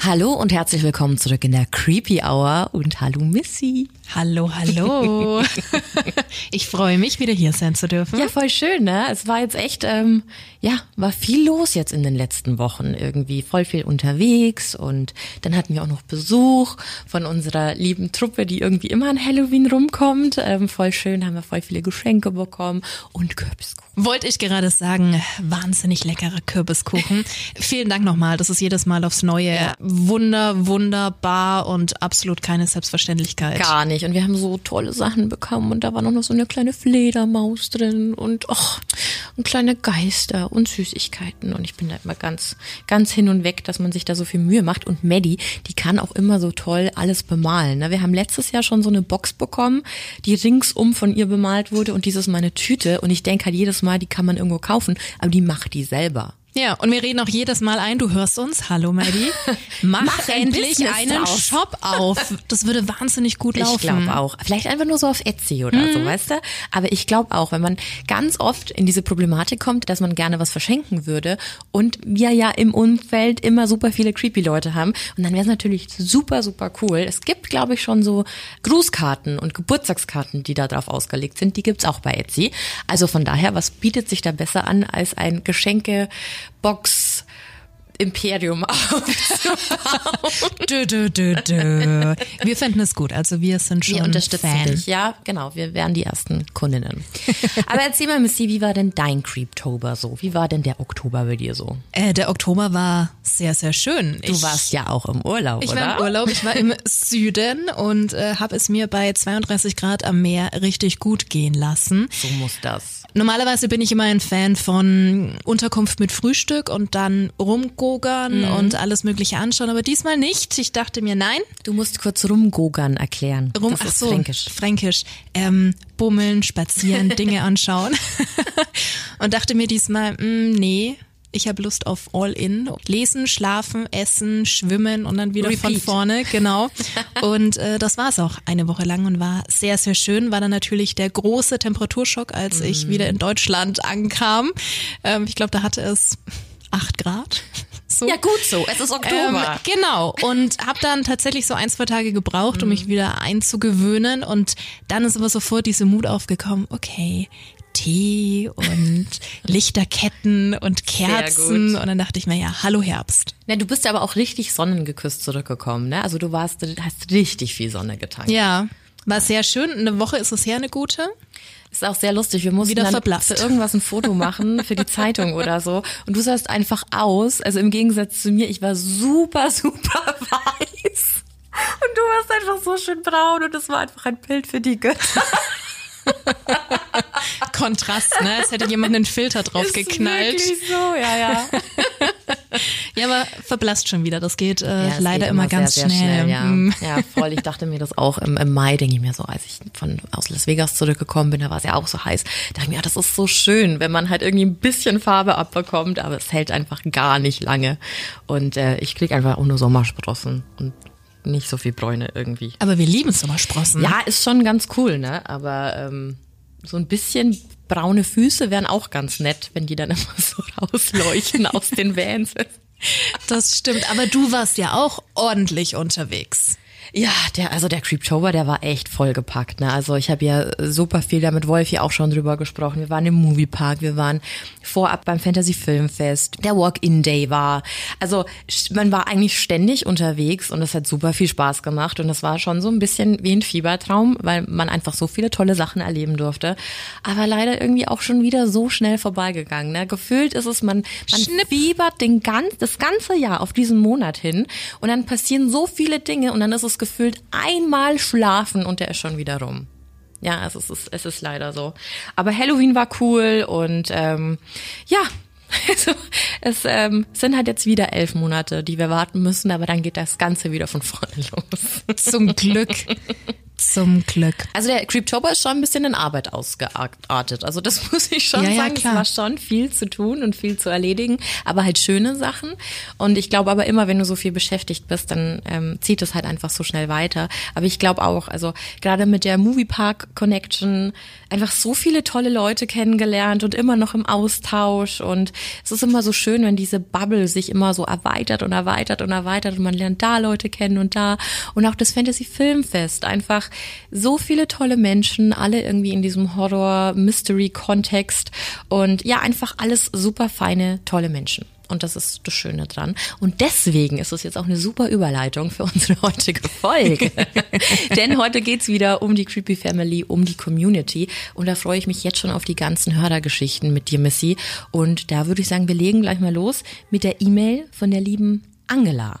Hallo und herzlich willkommen zurück in der Creepy Hour und hallo Missy. Hallo, hallo. ich freue mich, wieder hier sein zu dürfen. Ja, voll schön, ne? Es war jetzt echt, ähm, ja, war viel los jetzt in den letzten Wochen. Irgendwie voll viel unterwegs und dann hatten wir auch noch Besuch von unserer lieben Truppe, die irgendwie immer an Halloween rumkommt. Ähm, voll schön, haben wir voll viele Geschenke bekommen und Kürbiskuchen. Wollte ich gerade sagen, wahnsinnig leckerer Kürbiskuchen. Vielen Dank nochmal, das ist jedes Mal aufs Neue Ja. Wunder, wunderbar und absolut keine Selbstverständlichkeit. Gar nicht. Und wir haben so tolle Sachen bekommen und da war noch so eine kleine Fledermaus drin und och, und kleine Geister und Süßigkeiten. Und ich bin da immer ganz, ganz hin und weg, dass man sich da so viel Mühe macht. Und Maddie, die kann auch immer so toll alles bemalen. ne? Wir haben letztes Jahr schon so eine Box bekommen, die ringsum von ihr bemalt wurde und dieses mal eine Tüte. Und ich denke halt jedes Mal, die kann man irgendwo kaufen, aber die macht die selber. Ja, und wir reden auch jedes Mal ein, du hörst uns, hallo Maddie, mach, Mach ein endlich Business einen draus. Shop auf. Das würde wahnsinnig gut laufen. Ich glaube auch. Vielleicht einfach nur so auf Etsy oder Mhm. so, weißt du? Aber ich glaube auch, wenn man ganz oft in diese Problematik kommt, dass man gerne was verschenken würde und wir ja im Umfeld immer super viele creepy Leute haben und dann wäre es natürlich super, super cool. Es gibt, glaube ich, schon so Grußkarten und Geburtstagskarten, die da drauf ausgelegt sind. Die gibt's auch bei Etsy. Also von daher, was bietet sich da besser an, als ein box Imperium aufzubauen? Dö, dö, dö, dö. Wir fänden es gut, also wir sind schon Wir unterstützen Fan. dich, ja, genau. Wir wären die ersten Kundinnen. Aber erzähl mal, Missy, wie war denn dein Creeptober so? Wie war denn der Oktober bei dir so? Äh, der Oktober war sehr, sehr schön. Du warst ja auch im Urlaub, Ich oder? war im Urlaub, ich war im Süden und äh, habe es mir bei 32 Grad am Meer richtig gut gehen lassen. So muss das. Normalerweise bin ich immer ein Fan von Unterkunft mit Frühstück und dann rumgogern Mhm. und alles Mögliche anschauen, aber diesmal nicht. Ich dachte mir, nein, Du musst kurz rumgogern erklären. rum, das ach so, fränkisch. Fränkisch. Ähm, bummeln, spazieren, Dinge anschauen. und dachte mir diesmal, mm, nee, ich habe Lust auf All-In. Lesen, schlafen, essen, schwimmen und dann wieder von Repeat. vorne, genau. Und äh, das war's auch eine Woche lang und war sehr, sehr schön. War dann natürlich der große Temperaturschock, als ich Mhm. wieder in Deutschland ankam. Ähm, ich glaube, da hatte es acht Grad. So. Ja, gut so. Es ist Oktober. Ähm, genau. Und habe dann tatsächlich so ein, zwei Tage gebraucht, um mich wieder einzugewöhnen. Und dann ist aber sofort diese Mut aufgekommen, okay, Tee und Lichterketten und Kerzen. Und dann dachte ich mir, ja, hallo Herbst. Na, du bist ja aber auch richtig sonnengeküsst zurückgekommen, ne? Also du warst, hast richtig viel Sonne getankt. Ja, war sehr schön. Eine Woche ist es her, eine gute. Ist auch sehr lustig. Wir mussten dann verblasst. für irgendwas ein Foto machen, für die Zeitung oder so. Und du sahst einfach aus, also im Gegensatz zu mir, ich war super, super weiß. Und du warst einfach so schön braun und es war einfach ein Bild für die Götter. Kontrast, ne? Als hätte jemand einen Filter drauf Ist geknallt. wirklich so, ja, ja. Ja, aber verblasst schon wieder. Das geht äh, Ja, leider geht immer, ganz sehr, sehr schnell. ja. Mm. ja, voll. Ich dachte mir das auch im, im Mai, denke ich mir so, als ich von aus Las Vegas zurückgekommen bin, da war es ja auch so heiß. Da dachte ich mir, ja, das ist so schön, wenn man halt irgendwie ein bisschen Farbe abbekommt, aber es hält einfach gar nicht lange. Und äh, ich krieg einfach auch nur Sommersprossen und nicht so viel Bräune irgendwie. Aber wir lieben Sommersprossen. Ja, ist schon ganz cool, ne? Aber ähm, so ein bisschen braune Füße wären auch ganz nett, wenn die dann immer so rausleuchten aus den Vans. Das stimmt, aber du warst ja auch ordentlich unterwegs. Ja, der, also der Creeptober, der war echt vollgepackt. Ne? Also ich habe ja super viel da mit Wolfi auch schon drüber gesprochen. Wir waren im Moviepark, wir waren vorab beim Fantasy Filmfest, der Walk-In-Day war. Also man war eigentlich ständig unterwegs und es hat super viel Spaß gemacht. Und es war schon so ein bisschen wie ein Fiebertraum, weil man einfach so viele tolle Sachen erleben durfte. Aber leider irgendwie auch schon wieder so schnell vorbeigegangen. Ne? Gefühlt ist es, man, man fiebert den ganz, das ganze Jahr auf diesen Monat hin und dann passieren so viele Dinge und dann ist es gefühlt einmal schlafen und der ist schon wieder rum. Ja, es ist, es ist leider so. Aber Halloween war cool und ähm, ja, also es ähm, sind halt jetzt wieder elf Monate, die wir warten müssen, aber dann geht das Ganze wieder von vorne los. Zum Glück. Zum Glück. Also der Creeptober ist schon ein bisschen in Arbeit ausgeartet. Also das muss ich schon Ja, ja, sagen. Es klar. war schon viel zu tun und viel zu erledigen, aber halt schöne Sachen. Und ich glaube aber immer, wenn du so viel beschäftigt bist, dann ähm, zieht es halt einfach so schnell weiter. Aber ich glaube auch, also gerade mit der Moviepark Connection einfach so viele tolle Leute kennengelernt und immer noch im Austausch. Und es ist immer so schön, wenn diese Bubble sich immer so erweitert und erweitert und erweitert und man lernt da Leute kennen und da. Und auch das Fantasy Filmfest. Einfach so viele tolle Menschen, alle irgendwie in diesem Horror-Mystery-Kontext. Und ja, einfach alles super feine, tolle Menschen. Und das ist das Schöne dran. Und deswegen ist es jetzt auch eine super Überleitung für unsere heutige Folge. Denn heute geht's wieder um die Creepy Family, um die Community. Und da freue ich mich jetzt schon auf die ganzen Hörergeschichten mit dir, Missy. Und da würde ich sagen, wir legen gleich mal los mit der E-Mail von der lieben Angela.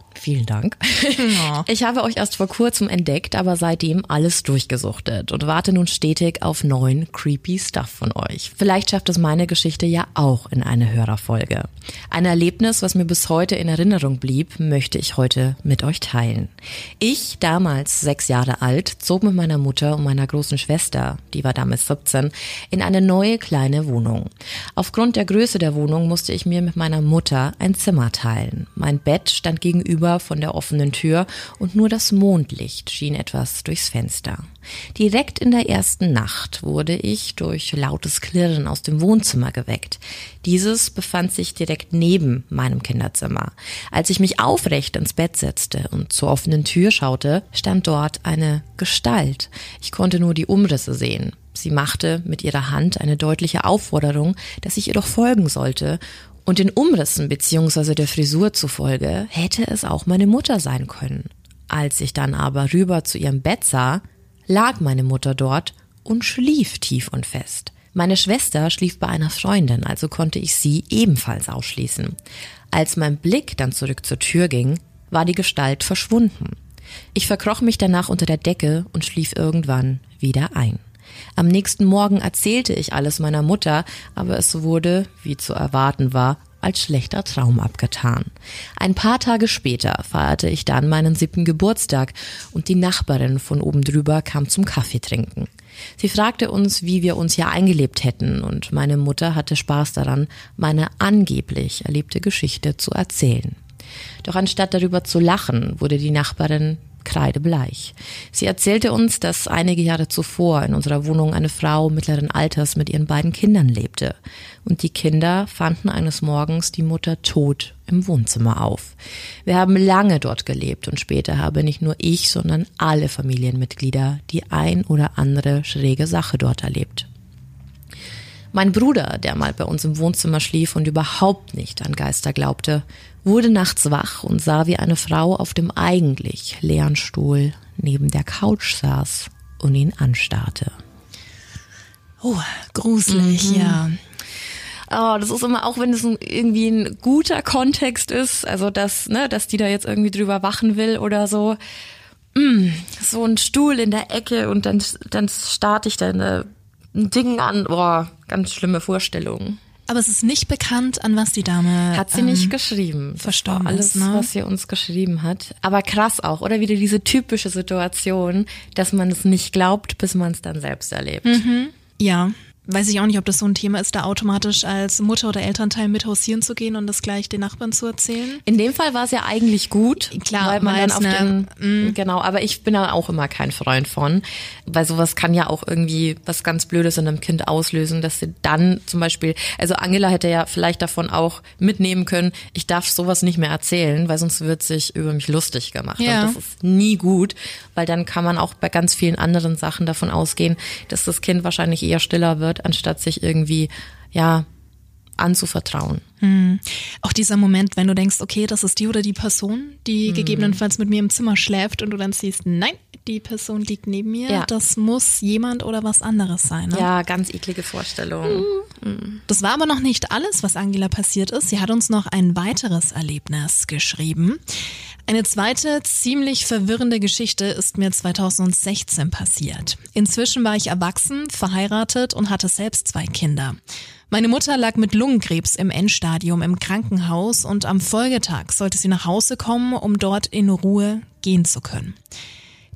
Vielen Dank. Ja. Ich habe euch erst vor kurzem entdeckt, aber seitdem alles durchgesuchtet und warte nun stetig auf neuen creepy Stuff von euch. Vielleicht schafft es meine Geschichte ja auch in eine Hörerfolge. Ein Erlebnis, was mir bis heute in Erinnerung blieb, möchte ich heute mit euch teilen. Ich, damals sechs Jahre alt, zog mit meiner Mutter und meiner großen Schwester, die war damals 17, in eine neue kleine Wohnung. Aufgrund der Größe der Wohnung musste ich mir mit meiner Mutter ein Zimmer teilen. Mein Bett stand gegenüber von der offenen Tür und nur das Mondlicht schien etwas durchs Fenster. Direkt in der ersten Nacht wurde ich durch lautes Klirren aus dem Wohnzimmer geweckt. Dieses befand sich direkt neben meinem Kinderzimmer. Als ich mich aufrecht ins Bett setzte und zur offenen Tür schaute, stand dort eine Gestalt. Ich konnte nur die Umrisse sehen. Sie machte mit ihrer Hand eine deutliche Aufforderung, dass ich ihr doch folgen sollte, und den Umrissen bzw. der Frisur zufolge hätte es auch meine Mutter sein können. Als ich dann aber rüber zu ihrem Bett sah, lag meine Mutter dort und schlief tief und fest. Meine Schwester schlief bei einer Freundin, also konnte ich sie ebenfalls ausschließen. Als mein Blick dann zurück zur Tür ging, war die Gestalt verschwunden. Ich verkroch mich danach unter der Decke und schlief irgendwann wieder ein. Am nächsten Morgen erzählte ich alles meiner Mutter, aber es wurde, wie zu erwarten war, als schlechter Traum abgetan. Ein paar Tage später feierte ich dann meinen siebten Geburtstag und die Nachbarin von oben drüber kam zum Kaffee trinken. Sie fragte uns, wie wir uns hier eingelebt hätten und meine Mutter hatte Spaß daran, meine angeblich erlebte Geschichte zu erzählen. Doch anstatt darüber zu lachen, wurde die Nachbarin kreidebleich. Sie erzählte uns, dass einige Jahre zuvor in unserer Wohnung eine Frau mittleren Alters mit ihren beiden Kindern lebte. Und die Kinder fanden eines Morgens die Mutter tot im Wohnzimmer auf. Wir haben lange dort gelebt und später habe nicht nur ich, sondern alle Familienmitglieder die ein oder andere schräge Sache dort erlebt. Mein Bruder, der mal bei uns im Wohnzimmer schlief und überhaupt nicht an Geister glaubte, wurde nachts wach und sah, wie eine Frau auf dem eigentlich leeren Stuhl neben der Couch saß und ihn anstarrte. Oh, gruselig, ja. Oh, das ist immer auch, wenn es irgendwie ein guter Kontext ist, also dass, ne, dass die da jetzt irgendwie drüber wachen will oder so. Mm, so ein Stuhl in der Ecke und dann, dann starte ich da eine, ein Ding an. Boah, ganz schlimme Vorstellung. Aber es ist nicht bekannt, an was die Dame. Hat sie ähm, nicht geschrieben. Verstorben alles, ist, ne? was sie uns geschrieben hat. Aber krass auch, oder wieder diese typische Situation, dass man es nicht glaubt, bis man es dann selbst erlebt. Ja. Weiß ich auch nicht, ob das so ein Thema ist, da automatisch als Mutter oder Elternteil mit hausieren zu gehen und das gleich den Nachbarn zu erzählen. In dem Fall war es ja eigentlich gut, Klar, weil man dann auf ne- den, genau, aber ich bin da auch immer kein Freund von, weil sowas kann ja auch irgendwie was ganz Blödes in einem Kind auslösen, dass sie dann zum Beispiel, also Angela hätte ja vielleicht davon auch mitnehmen können, ich darf sowas nicht mehr erzählen, weil sonst wird sich über mich lustig gemacht Ja. und das ist nie gut, weil dann kann man auch bei ganz vielen anderen Sachen davon ausgehen, dass das Kind wahrscheinlich eher stiller wird, anstatt sich irgendwie, ja, anzuvertrauen. Auch dieser Moment, wenn du denkst, okay, das ist die oder die Person, die Mhm. gegebenenfalls mit mir im Zimmer schläft und du dann siehst, nein, die Person liegt neben mir. Ja. Das muss jemand oder was anderes sein. Ne? Ja, ganz eklige Vorstellung. Das war aber noch nicht alles, was Angela passiert ist. Sie hat uns noch ein weiteres Erlebnis geschrieben. Eine zweite, ziemlich verwirrende Geschichte ist mir 2016 passiert. Inzwischen war ich erwachsen, verheiratet und hatte selbst zwei Kinder. Meine Mutter lag mit Lungenkrebs im Endstadium im Krankenhaus und am Folgetag sollte sie nach Hause kommen, um dort in Ruhe gehen zu können.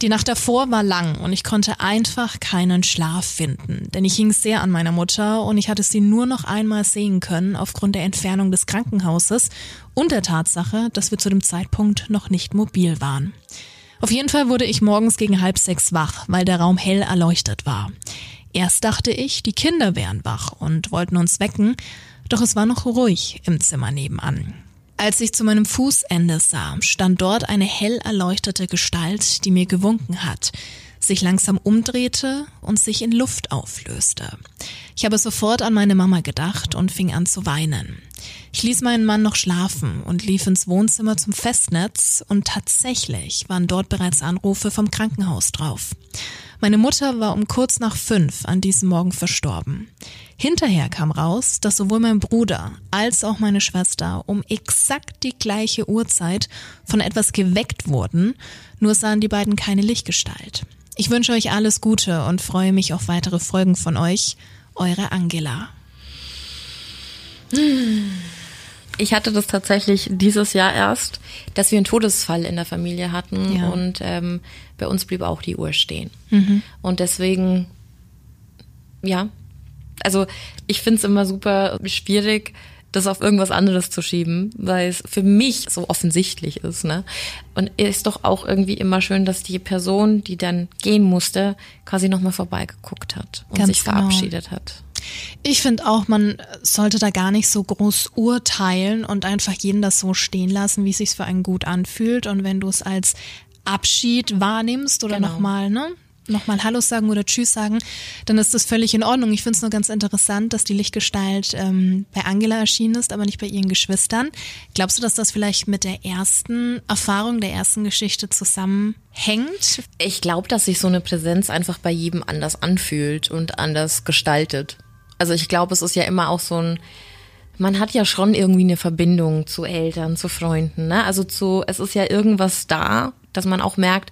Die Nacht davor war lang und ich konnte einfach keinen Schlaf finden, denn ich hing sehr an meiner Mutter und ich hatte sie nur noch einmal sehen können aufgrund der Entfernung des Krankenhauses und der Tatsache, dass wir zu dem Zeitpunkt noch nicht mobil waren. Auf jeden Fall wurde ich morgens gegen halb sechs wach, weil der Raum hell erleuchtet war. Erst dachte ich, die Kinder wären wach und wollten uns wecken, doch es war noch ruhig im Zimmer nebenan. Als ich zu meinem Fußende sah, stand dort eine hell erleuchtete Gestalt, die mir gewunken hat, sich langsam umdrehte und sich in Luft auflöste. Ich habe sofort an meine Mama gedacht und fing an zu weinen. Ich ließ meinen Mann noch schlafen und lief ins Wohnzimmer zum Festnetz und tatsächlich waren dort bereits Anrufe vom Krankenhaus drauf. Meine Mutter war um kurz nach fünf an diesem Morgen verstorben. Hinterher kam raus, dass sowohl mein Bruder als auch meine Schwester um exakt die gleiche Uhrzeit von etwas geweckt wurden, nur sahen die beiden keine Lichtgestalt. Ich wünsche euch alles Gute und freue mich auf weitere Folgen von euch. Eure Angela. Ich hatte das tatsächlich dieses Jahr erst, dass wir einen Todesfall in der Familie hatten Ja. und ähm, bei uns blieb auch die Uhr stehen. Mhm. Und deswegen, ja, also ich finde es immer super schwierig, das auf irgendwas anderes zu schieben, weil es für mich so offensichtlich ist. Ne? Und ist doch auch irgendwie immer schön, dass die Person, die dann gehen musste, quasi nochmal vorbeigeguckt hat und Ganz sich genau. verabschiedet hat. Ich finde auch, man sollte da gar nicht so groß urteilen und einfach jeden das so stehen lassen, wie es sich für einen gut anfühlt. Und wenn du es als Abschied wahrnimmst oder Genau. nochmal, ne? Nochmal Hallo sagen oder Tschüss sagen, dann ist das völlig in Ordnung. Ich finde es nur ganz interessant, dass die Lichtgestalt ähm, bei Angela erschienen ist, aber nicht bei ihren Geschwistern. Glaubst du, dass das vielleicht mit der ersten Erfahrung, der ersten Geschichte zusammenhängt? Ich glaube, dass sich so eine Präsenz einfach bei jedem anders anfühlt und anders gestaltet. Also ich glaube, es ist ja immer auch so ein, man hat ja schon irgendwie eine Verbindung zu Eltern, zu Freunden, ne? Also zu, es ist ja irgendwas da, dass man auch merkt,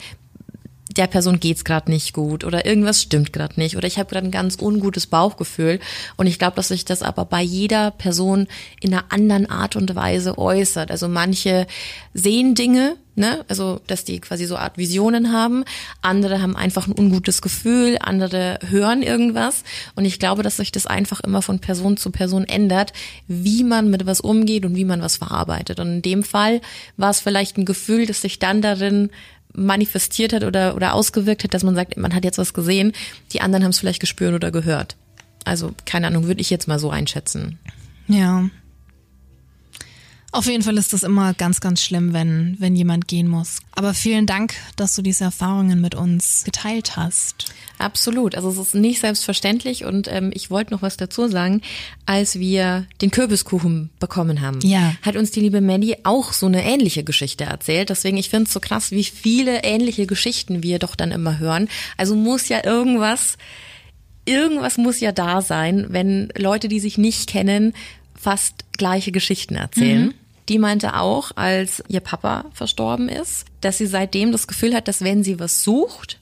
der Person geht's gerade nicht gut oder irgendwas stimmt gerade nicht oder ich habe gerade ein ganz ungutes Bauchgefühl und ich glaube, dass sich das aber bei jeder Person in einer anderen Art und Weise äußert. Also manche sehen Dinge, ne, also dass die quasi so Art Visionen haben, andere haben einfach ein ungutes Gefühl, andere hören irgendwas und ich glaube, dass sich das einfach immer von Person zu Person ändert, wie man mit was umgeht und wie man was verarbeitet. Und in dem Fall war es vielleicht ein Gefühl, das sich dann darin manifestiert hat oder, oder ausgewirkt hat, dass man sagt, man hat jetzt was gesehen, die anderen haben es vielleicht gespürt oder gehört. Also, keine Ahnung, würde ich jetzt mal so einschätzen. Ja. Auf jeden Fall ist das immer ganz, ganz schlimm, wenn, wenn jemand gehen muss. Aber vielen Dank, dass du diese Erfahrungen mit uns geteilt hast. Absolut. Also es ist nicht selbstverständlich und ähm, ich wollte noch was dazu sagen. Als wir den Kürbiskuchen bekommen haben, Ja. hat uns die liebe Maddie auch so eine ähnliche Geschichte erzählt. Deswegen, ich finde es so krass, wie viele ähnliche Geschichten wir doch dann immer hören. Also muss ja irgendwas, irgendwas muss ja da sein, wenn Leute, die sich nicht kennen, fast gleiche Geschichten erzählen. Die meinte auch, als ihr Papa verstorben ist, dass sie seitdem das Gefühl hat, dass wenn sie was sucht,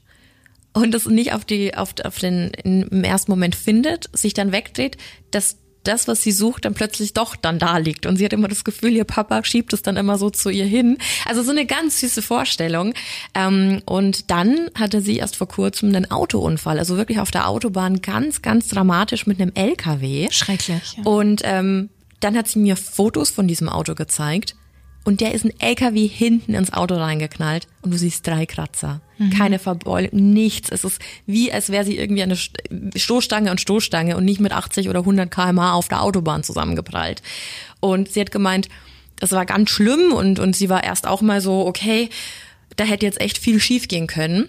und es nicht auf die auf, auf den im ersten Moment findet, sich dann wegdreht, dass das, was sie sucht, dann plötzlich doch dann da liegt. Und sie hat immer das Gefühl, ihr Papa schiebt es dann immer so zu ihr hin. Also so eine ganz süße Vorstellung. Ähm, und dann hatte sie erst vor kurzem einen Autounfall, also wirklich auf der Autobahn ganz, ganz dramatisch mit einem LKW. Schrecklich. Ja. Und ähm, dann hat sie mir Fotos von diesem Auto gezeigt. Und der ist ein LKW hinten ins Auto reingeknallt und du siehst drei Kratzer. Keine Verbeulung, nichts. Es ist wie, als wäre sie irgendwie eine St- Stoßstange und Stoßstange und nicht mit 80 oder 100 kmh auf der Autobahn zusammengeprallt. Und sie hat gemeint, das war ganz schlimm und, und sie war erst auch mal so, okay, da hätte jetzt echt viel schief gehen können.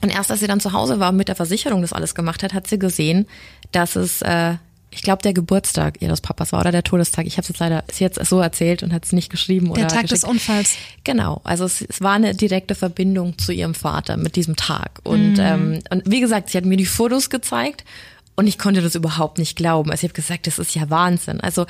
Und erst als sie dann zu Hause war und mit der Versicherung das alles gemacht hat, hat sie gesehen, dass es, äh, ich glaube, der Geburtstag ihres Papas war oder der Todestag. Ich habe es jetzt leider ist jetzt so erzählt und hat es nicht geschrieben oder Der Tag des geschickt. Unfalls. Genau, also es, es war eine direkte Verbindung zu ihrem Vater mit diesem Tag. Und, ähm, und wie gesagt, sie hat mir die Fotos gezeigt. Und Und ich konnte das überhaupt nicht glauben. Also ich habe gesagt, das ist ja Wahnsinn. Also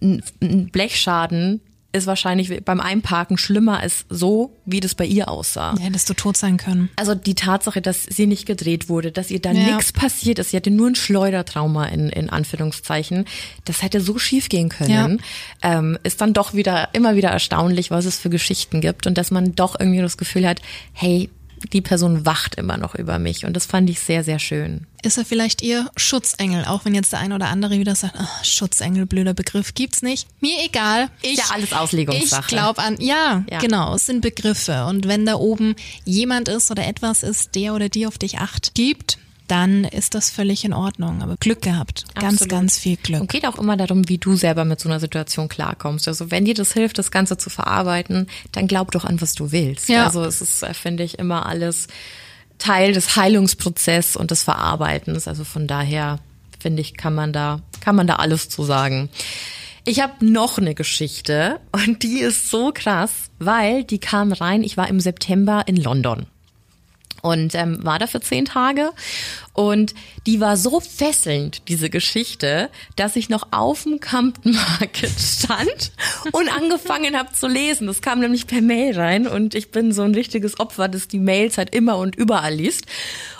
ein Blechschaden ist wahrscheinlich beim Einparken schlimmer als so, wie das bei ihr aussah. Ja, hättest du tot sein können. Also die Tatsache, dass sie nicht gedreht wurde, dass ihr da ja. nichts passiert ist, sie hatte nur ein Schleudertrauma in, in Anführungszeichen, das hätte so schief gehen können, ja. ähm, ist dann doch wieder immer wieder erstaunlich, was es für Geschichten gibt und dass man doch irgendwie das Gefühl hat, hey, die Person wacht immer noch über mich und das fand ich sehr, sehr schön. Ist er vielleicht ihr Schutzengel, auch wenn jetzt der ein oder andere wieder sagt, ach, Schutzengel, blöder Begriff, gibt's nicht. Mir egal. Ich, ja, alles Auslegungssache. Ich glaube an, ja, ja, genau, es sind Begriffe und wenn da oben jemand ist oder etwas ist, der oder die auf dich acht gibt, dann ist das völlig in Ordnung. Aber Glück gehabt. Ganz, Absolut. ganz viel Glück. Und geht auch immer darum, wie du selber mit so einer Situation klarkommst. Also wenn dir das hilft, das Ganze zu verarbeiten, dann glaub doch an, was du willst. Ja. Also es ist, äh, finde ich, immer alles Teil des Heilungsprozesses und des Verarbeitens. Also von daher, finde ich, kann man da, kann man da alles zu sagen. Ich habe noch eine Geschichte und die ist so krass, weil die kam rein, ich war im September in London und ähm, war da für zehn Tage und die war so fesselnd, diese Geschichte, dass ich noch auf dem Campton Market stand und angefangen habe zu lesen. Das kam nämlich per Mail rein und ich bin so ein richtiges Opfer, das die Mails halt immer und überall liest.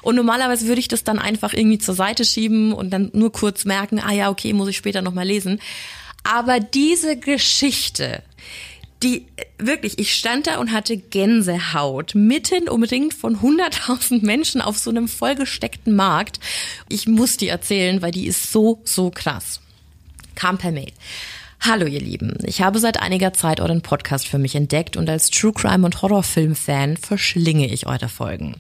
Und normalerweise würde ich das dann einfach irgendwie zur Seite schieben und dann nur kurz merken, ah ja, okay, muss ich später nochmal lesen. Aber diese Geschichte, die wirklich, ich stand da und hatte Gänsehaut, mitten umringt von 100.000 Menschen auf so einem vollgesteckten Markt. Ich muss die erzählen, weil die ist so, so krass. Kam per Mail. Hallo ihr Lieben, ich habe seit einiger Zeit euren Podcast für mich entdeckt und als True Crime und Horrorfilm Fan verschlinge ich eure Folgen.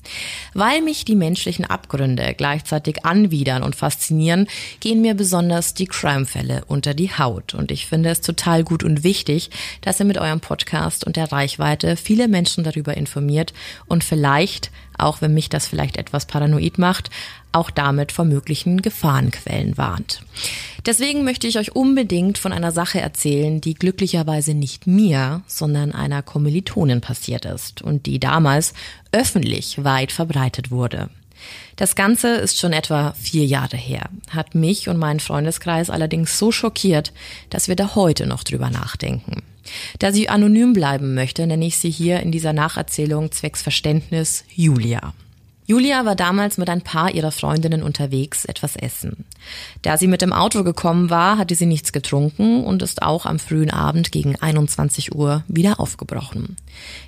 Weil mich die menschlichen Abgründe gleichzeitig anwidern und faszinieren, gehen mir besonders die Crime-Fälle unter die Haut und ich finde es total gut und wichtig, dass ihr mit eurem Podcast und der Reichweite viele Menschen darüber informiert und vielleicht auch wenn mich das vielleicht etwas paranoid macht, auch damit vor möglichen Gefahrenquellen warnt. Deswegen möchte ich euch unbedingt von einer Sache erzählen, die glücklicherweise nicht mir, sondern einer Kommilitonin passiert ist und die damals öffentlich weit verbreitet wurde. Das Ganze ist schon etwa vier Jahre her, hat mich und meinen Freundeskreis allerdings so schockiert, dass wir da heute noch drüber nachdenken. Da sie anonym bleiben möchte, nenne ich sie hier in dieser Nacherzählung zwecks Verständnis Julia. Julia war damals mit ein paar ihrer Freundinnen unterwegs, etwas essen. Da sie mit dem Auto gekommen war, hatte sie nichts getrunken und ist auch am frühen Abend gegen 21 Uhr wieder aufgebrochen.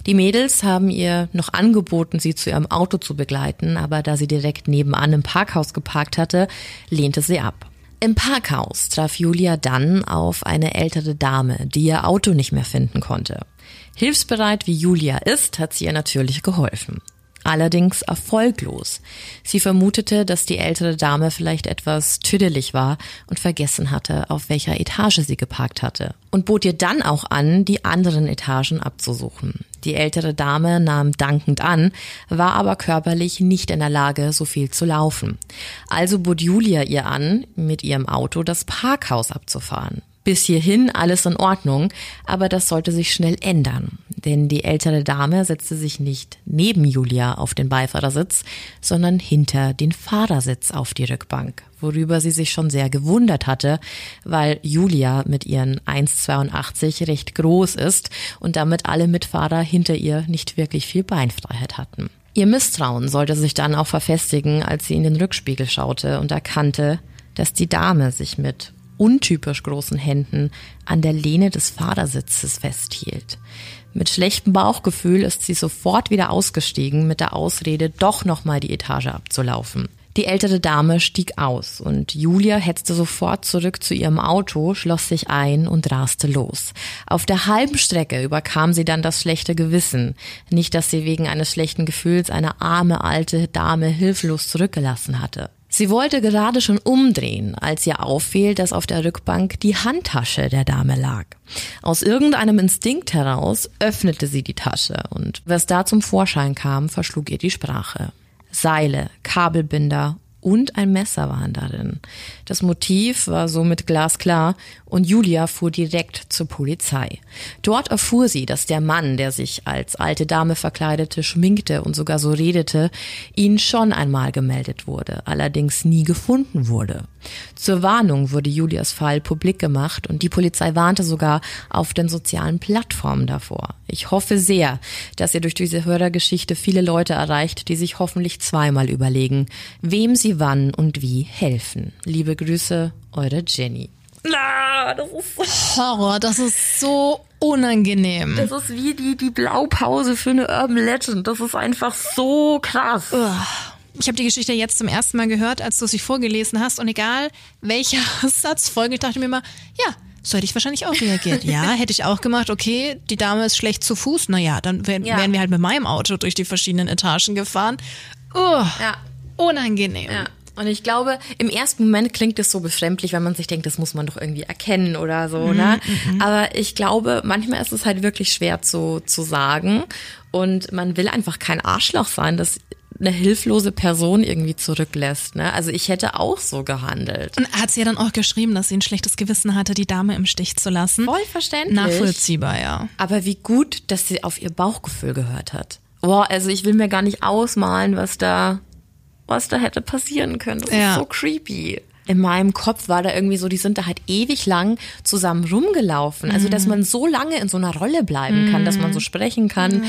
Die Mädels haben ihr noch angeboten, sie zu ihrem Auto zu begleiten, aber da sie direkt nebenan im Parkhaus geparkt hatte, lehnte sie ab. Im Parkhaus traf Julia dann auf eine ältere Dame, die ihr Auto nicht mehr finden konnte. Hilfsbereit wie Julia ist, hat sie ihr natürlich geholfen. Allerdings erfolglos. Sie vermutete, dass die ältere Dame vielleicht etwas tüdelig war und vergessen hatte, auf welcher Etage sie geparkt hatte. Und bot ihr dann auch an, die anderen Etagen abzusuchen. Die ältere Dame nahm dankend an, war aber körperlich nicht in der Lage, so viel zu laufen. Also bot Julia ihr an, mit ihrem Auto das Parkhaus abzufahren. Bis hierhin alles in Ordnung, aber das sollte sich schnell ändern, denn die ältere Dame setzte sich nicht neben Julia auf den Beifahrersitz, sondern hinter den Fahrersitz auf die Rückbank, worüber sie sich schon sehr gewundert hatte, weil Julia mit ihren 1,82 recht groß ist und damit alle Mitfahrer hinter ihr nicht wirklich viel Beinfreiheit hatten. Ihr Misstrauen sollte sich dann auch verfestigen, als sie in den Rückspiegel schaute und erkannte, dass die Dame sich mit untypisch großen Händen an der Lehne des Fahrersitzes festhielt. Mit schlechtem Bauchgefühl ist sie sofort wieder ausgestiegen mit der Ausrede, doch nochmal die Etage abzulaufen. Die ältere Dame stieg aus und Julia hetzte sofort zurück zu ihrem Auto, schloss sich ein und raste los. Auf der halben Strecke überkam sie dann das schlechte Gewissen. Nicht, dass sie wegen eines schlechten Gefühls eine arme alte Dame hilflos zurückgelassen hatte. Sie wollte gerade schon umdrehen, als ihr auffiel, dass auf der Rückbank die Handtasche der Dame lag. Aus irgendeinem Instinkt heraus öffnete sie die Tasche und was da zum Vorschein kam, verschlug ihr die Sprache. Seile, Kabelbinder und ein Messer waren darin. Das Motiv war somit glasklar und Julia fuhr direkt zur Polizei. Dort erfuhr sie, dass der Mann, der sich als alte Dame verkleidete, schminkte und sogar so redete, ihnen schon einmal gemeldet wurde, allerdings nie gefunden wurde. Zur Warnung wurde Julias Fall publik gemacht und die Polizei warnte sogar auf den sozialen Plattformen davor. Ich hoffe sehr, dass ihr durch diese Hörergeschichte viele Leute erreicht, die sich hoffentlich zweimal überlegen, wem sie wann und wie helfen. Liebe Grüße, eure Jenny. Na, das ist Horror, das ist so unangenehm. Das ist wie die, die Blaupause für eine Urban Legend. Das ist einfach so krass. Ich habe die Geschichte jetzt zum ersten Mal gehört, als du sie vorgelesen hast. Und egal welcher Satz folgt, ich dachte mir immer, ja, so hätte ich wahrscheinlich auch reagiert. Ja, hätte ich auch gemacht, okay, die Dame ist schlecht zu Fuß. Naja, dann wären, Ja. wären wir halt mit meinem Auto durch die verschiedenen Etagen gefahren. Oh, Ja. unangenehm. Ja. Und ich glaube, im ersten Moment klingt es so befremdlich, wenn man sich denkt, das muss man doch irgendwie erkennen oder so, ne? Aber ich glaube, manchmal ist es halt wirklich schwer zu, zu sagen. Und man will einfach kein Arschloch sein, das eine hilflose Person irgendwie zurücklässt, ne? Also ich hätte auch so gehandelt. Und hat sie ja dann auch geschrieben, dass sie ein schlechtes Gewissen hatte, die Dame im Stich zu lassen. Voll verständlich. Nachvollziehbar, ja. Aber wie gut, dass sie auf ihr Bauchgefühl gehört hat. Boah, also ich will mir gar nicht ausmalen, was da, was da hätte passieren können. Das Ja. ist so creepy. In meinem Kopf war da irgendwie so, die sind da halt ewig lang zusammen rumgelaufen. Also, Mhm. dass man so lange in so einer Rolle bleiben kann, dass man so sprechen kann,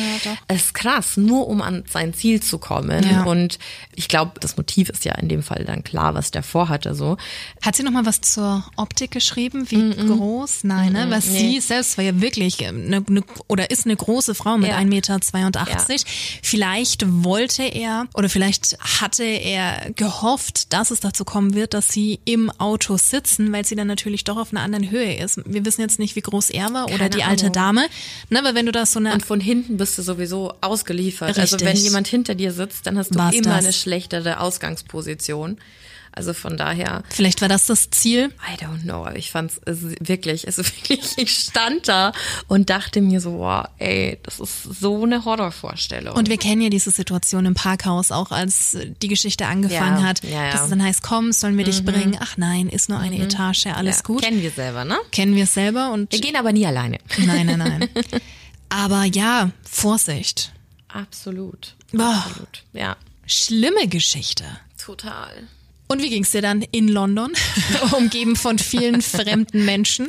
ist krass, nur um an sein Ziel zu kommen. Ja. Und ich glaube, das Motiv ist ja in dem Fall dann klar, was der vorhatte, so. Hat sie noch mal was zur Optik geschrieben? Wie groß? Nein, ne? Weil sie selbst war ja wirklich eine, eine, oder ist eine große Frau mit Ja. 1,82 Meter. Vielleicht wollte er oder vielleicht hatte er gehofft, dass es dazu kommen wird, dass sie im Auto sitzen, weil sie dann natürlich doch auf einer anderen Höhe ist. Wir wissen jetzt nicht, wie groß er war oder Keine die alte Ahnung. Dame. Ne, weil wenn du das so eine Und von hinten bist du sowieso ausgeliefert. Also Richtig. wenn jemand hinter dir sitzt, dann hast du War's immer das. eine schlechtere Ausgangsposition. Also von daher, Vielleicht war das das Ziel. I don't know, aber ich fand's es wirklich, es wirklich, ich stand da und dachte mir so, wow, ey, das ist so eine Horrorvorstellung. Und wir kennen ja diese Situation im Parkhaus auch, als die Geschichte angefangen Ja, hat, ja, Mhm. ja. dass es dann heißt, komm, sollen wir dich bringen? Ach nein, ist nur eine Etage, alles gut. Kennen wir selber, ne? Kennen wir es selber und Wir gehen aber nie alleine. nein, nein, nein. Aber ja, Vorsicht. Absolut. Boah. Absolut. Ja, Schlimme Geschichte. total. Und wie ging's dir dann in London, umgeben von vielen fremden Menschen?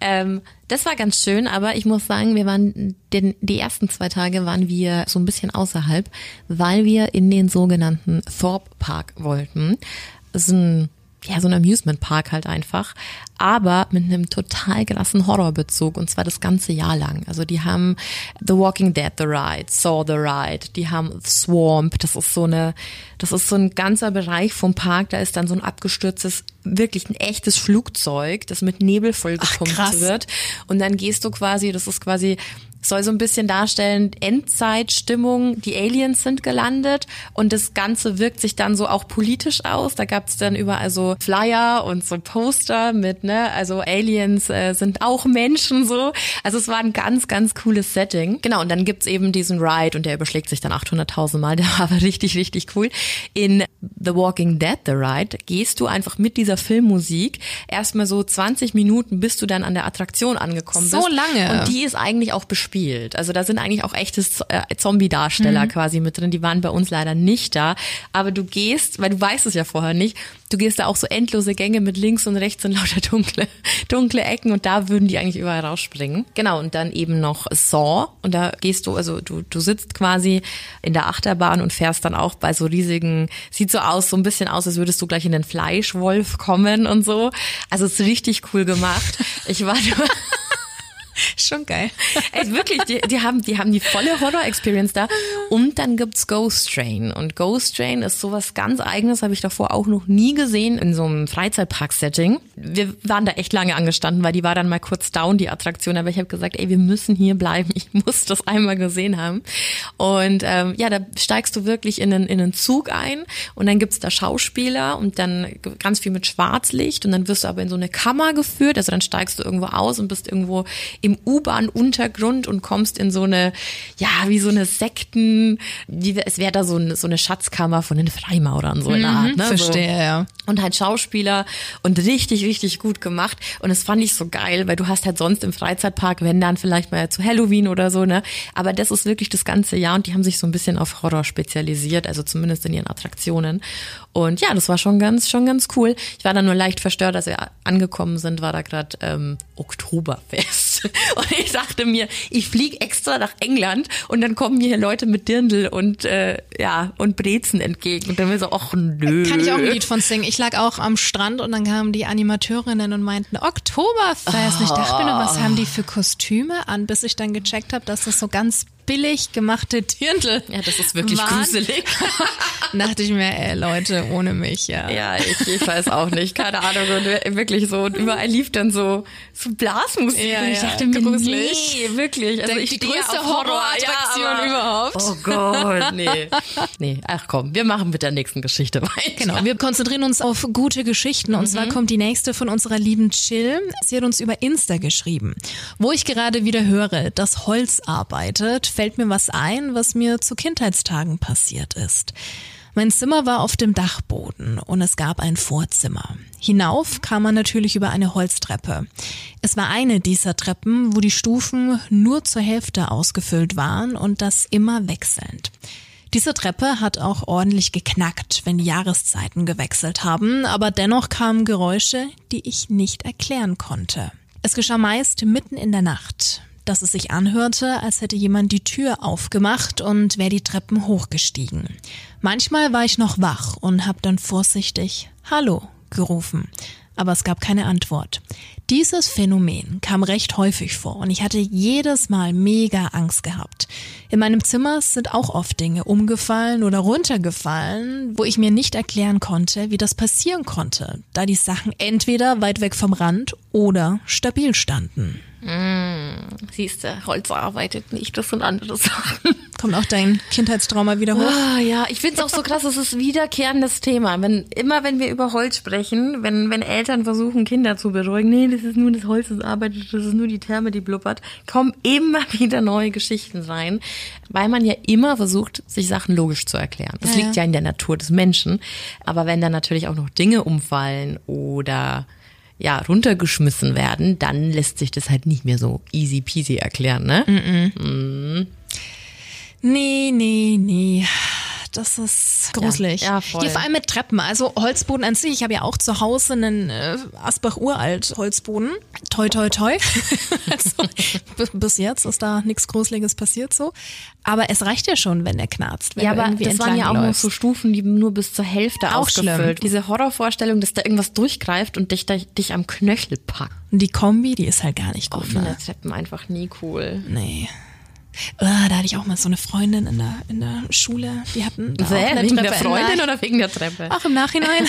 Ähm, das war ganz schön, aber ich muss sagen, wir waren den, die ersten zwei Tage waren wir so ein bisschen außerhalb, weil wir in den sogenannten Thorpe Park wollten. Das ist ein ja, so ein Amusement Park halt einfach, aber mit einem total krassen Horrorbezug und zwar das ganze Jahr lang. Also die haben The Walking Dead The Ride, Saw The Ride, die haben Swamp, das ist so eine, das ist so ein ganzer Bereich vom Park, da ist dann so ein abgestürztes, wirklich ein echtes Flugzeug, das mit Nebel vollgepumpt wird. Und dann gehst du quasi, das ist quasi soll so ein bisschen darstellen, Endzeitstimmung, die Aliens sind gelandet und das Ganze wirkt sich dann so auch politisch aus. Da gab es dann überall so Flyer und so Poster mit, ne, also Aliens äh, sind auch Menschen so. Also es war ein ganz, ganz cooles Setting. Genau, und dann gibt's eben diesen Ride und der überschlägt sich dann 800.000 Mal, der war aber richtig, richtig cool. In The Walking Dead, The Ride, gehst du einfach mit dieser Filmmusik erstmal so 20 Minuten, bis du dann an der Attraktion angekommen So bist. lange? Und die ist eigentlich auch bespielt. Also da sind eigentlich auch echte äh, Zombie-Darsteller quasi mit drin. Die waren bei uns leider nicht da. Aber du gehst, weil du weißt es ja vorher nicht, du gehst da auch so endlose Gänge mit links und rechts und lauter dunkle, dunkle Ecken und da würden die eigentlich überall rausspringen. Genau, und dann eben noch Saw und da gehst du, also du, du sitzt quasi in der Achterbahn und fährst dann auch bei so riesigen, sieht so aus, so ein bisschen aus, als würdest du gleich in den Fleischwolf kommen und so. Also es ist richtig cool gemacht. Ich war nur Schon geil. Ey, wirklich, die, die haben, die haben die volle Horror-Experience da. Und dann gibt's Ghost Train. Und Ghost Train ist sowas ganz eigenes, habe ich davor auch noch nie gesehen in so einem Freizeitpark-Setting. Wir waren da echt lange angestanden, weil die war dann mal kurz down, die Attraktion. Aber ich habe gesagt, ey, wir müssen hier bleiben. Ich muss das einmal gesehen haben. Und ähm, ja, da steigst du wirklich in einen, in einen Zug ein und dann gibt's da Schauspieler und dann ganz viel mit Schwarzlicht und dann wirst du aber in so eine Kammer geführt. Also dann steigst du irgendwo aus und bist irgendwo im U-Bahn-Untergrund und kommst in so eine, ja, wie so eine Boden. Die, es wäre da so, ein, so eine Schatzkammer von den Freimaurern, so in der Art. Ne? Verstehe, so. ja. Und halt Schauspieler und richtig, richtig gut gemacht. Und das fand ich so geil, weil du hast halt sonst im Freizeitpark, wenn dann vielleicht mal zu Halloween oder so, ne? Aber das ist wirklich das ganze Jahr und die haben sich so ein bisschen auf Horror spezialisiert, also zumindest in ihren Attraktionen. Und ja, das war schon ganz, schon ganz cool. Ich war dann nur leicht verstört, als wir angekommen sind, war da gerade ähm, Oktoberfest. Und ich dachte mir, ich fliege extra nach England und dann kommen mir hier Leute mit Dirndl und äh, ja und Brezen entgegen. Und dann mir so, ach nö. Kann ich auch ein Lied von singen. Ich lag auch am Strand und dann kamen die Animateurinnen und meinten, Oktoberfest. Und ich dachte mir nur, was haben die für Kostüme an, bis ich dann gecheckt habe, dass das so ganz billig gemachte Dirndl Ja, das ist wirklich waren. gruselig. dachte ich mir, ey, Leute, ohne mich, ja. Ja, ich, ich weiß auch nicht. Keine Ahnung. Und wirklich so. Und überall lief dann so, so Blasmusik. Ja, und ich ja, dachte mir, gruselig. nee, wirklich. Also Die ich stehe größte Horrorattraktion ja, überhaupt. Oh Gott, nee. Nee, ach komm, wir machen mit der nächsten Geschichte weiter. Genau, wir konzentrieren uns auf gute Geschichten und zwar kommt die nächste von unserer lieben Chill. Sie hat uns über Insta geschrieben. Wo ich gerade wieder höre, dass Holz arbeitet, fällt mir was ein, was mir zu Kindheitstagen passiert ist. Mein Zimmer war auf dem Dachboden und es gab ein Vorzimmer. Hinauf kam man natürlich über eine Holztreppe. Es war eine dieser Treppen, wo die Stufen nur zur Hälfte ausgefüllt waren und das immer wechselnd. Diese Treppe hat auch ordentlich geknackt, wenn die Jahreszeiten gewechselt haben, aber dennoch kamen Geräusche, die ich nicht erklären konnte. Es geschah meist mitten in der Nacht, dass es sich anhörte, als hätte jemand die Tür aufgemacht und wäre die Treppen hochgestiegen. Manchmal war ich noch wach und habe dann vorsichtig Hallo gerufen, aber es gab keine Antwort. Dieses Phänomen kam recht häufig vor und ich hatte jedes Mal mega Angst gehabt. In meinem Zimmer sind auch oft Dinge umgefallen oder runtergefallen, wo ich mir nicht erklären konnte, wie das passieren konnte, da die Sachen entweder weit weg vom Rand oder stabil standen. Siehst du, Holz arbeitet nicht, das sind andere Sachen. Kommt auch dein Kindheitstrauma wieder hoch? Ah, ja, ich find's auch so krass, es ist wiederkehrendes Thema. Wenn, immer wenn wir über Holz sprechen, wenn, wenn Eltern versuchen, Kinder zu beruhigen, nee, das ist nur das Holz, das arbeitet, das ist nur die Therme, die blubbert, kommen immer wieder neue Geschichten rein, weil man ja immer versucht, sich Sachen logisch zu erklären. Das Ja, liegt ja. ja in der Natur des Menschen. Aber wenn dann natürlich auch noch Dinge umfallen oder ja, runtergeschmissen werden, dann lässt sich das halt nicht mehr so easy peasy erklären, ne? Nee, nee, nee. Das ist gruselig. Ja, ja, voll. Hier vor allem mit Treppen. Also Holzboden an sich. Ich habe ja auch zu Hause einen äh, Asbach-Uralt Holzboden. Toi, toi, toi. also, bis jetzt ist da nichts Gruseliges passiert so. Aber es reicht ja schon, wenn er knarzt. Wenn Ja, aber das waren ja auch entlang noch so läufst. Stufen, die nur bis zur Hälfte Auch ausgefüllt. schlimm. Diese Horrorvorstellung, dass da irgendwas durchgreift und dich, da, dich am Knöchel packt. Und die Kombi, die ist halt gar nicht gut. Offene Ne? Treppen einfach nie cool. Nee. Ah, da hatte ich auch mal so eine Freundin in der, in der Schule. Die hatten da auch eine wegen der Treppe. Freundin Nein. oder wegen der Treppe? Ach, im Nachhinein.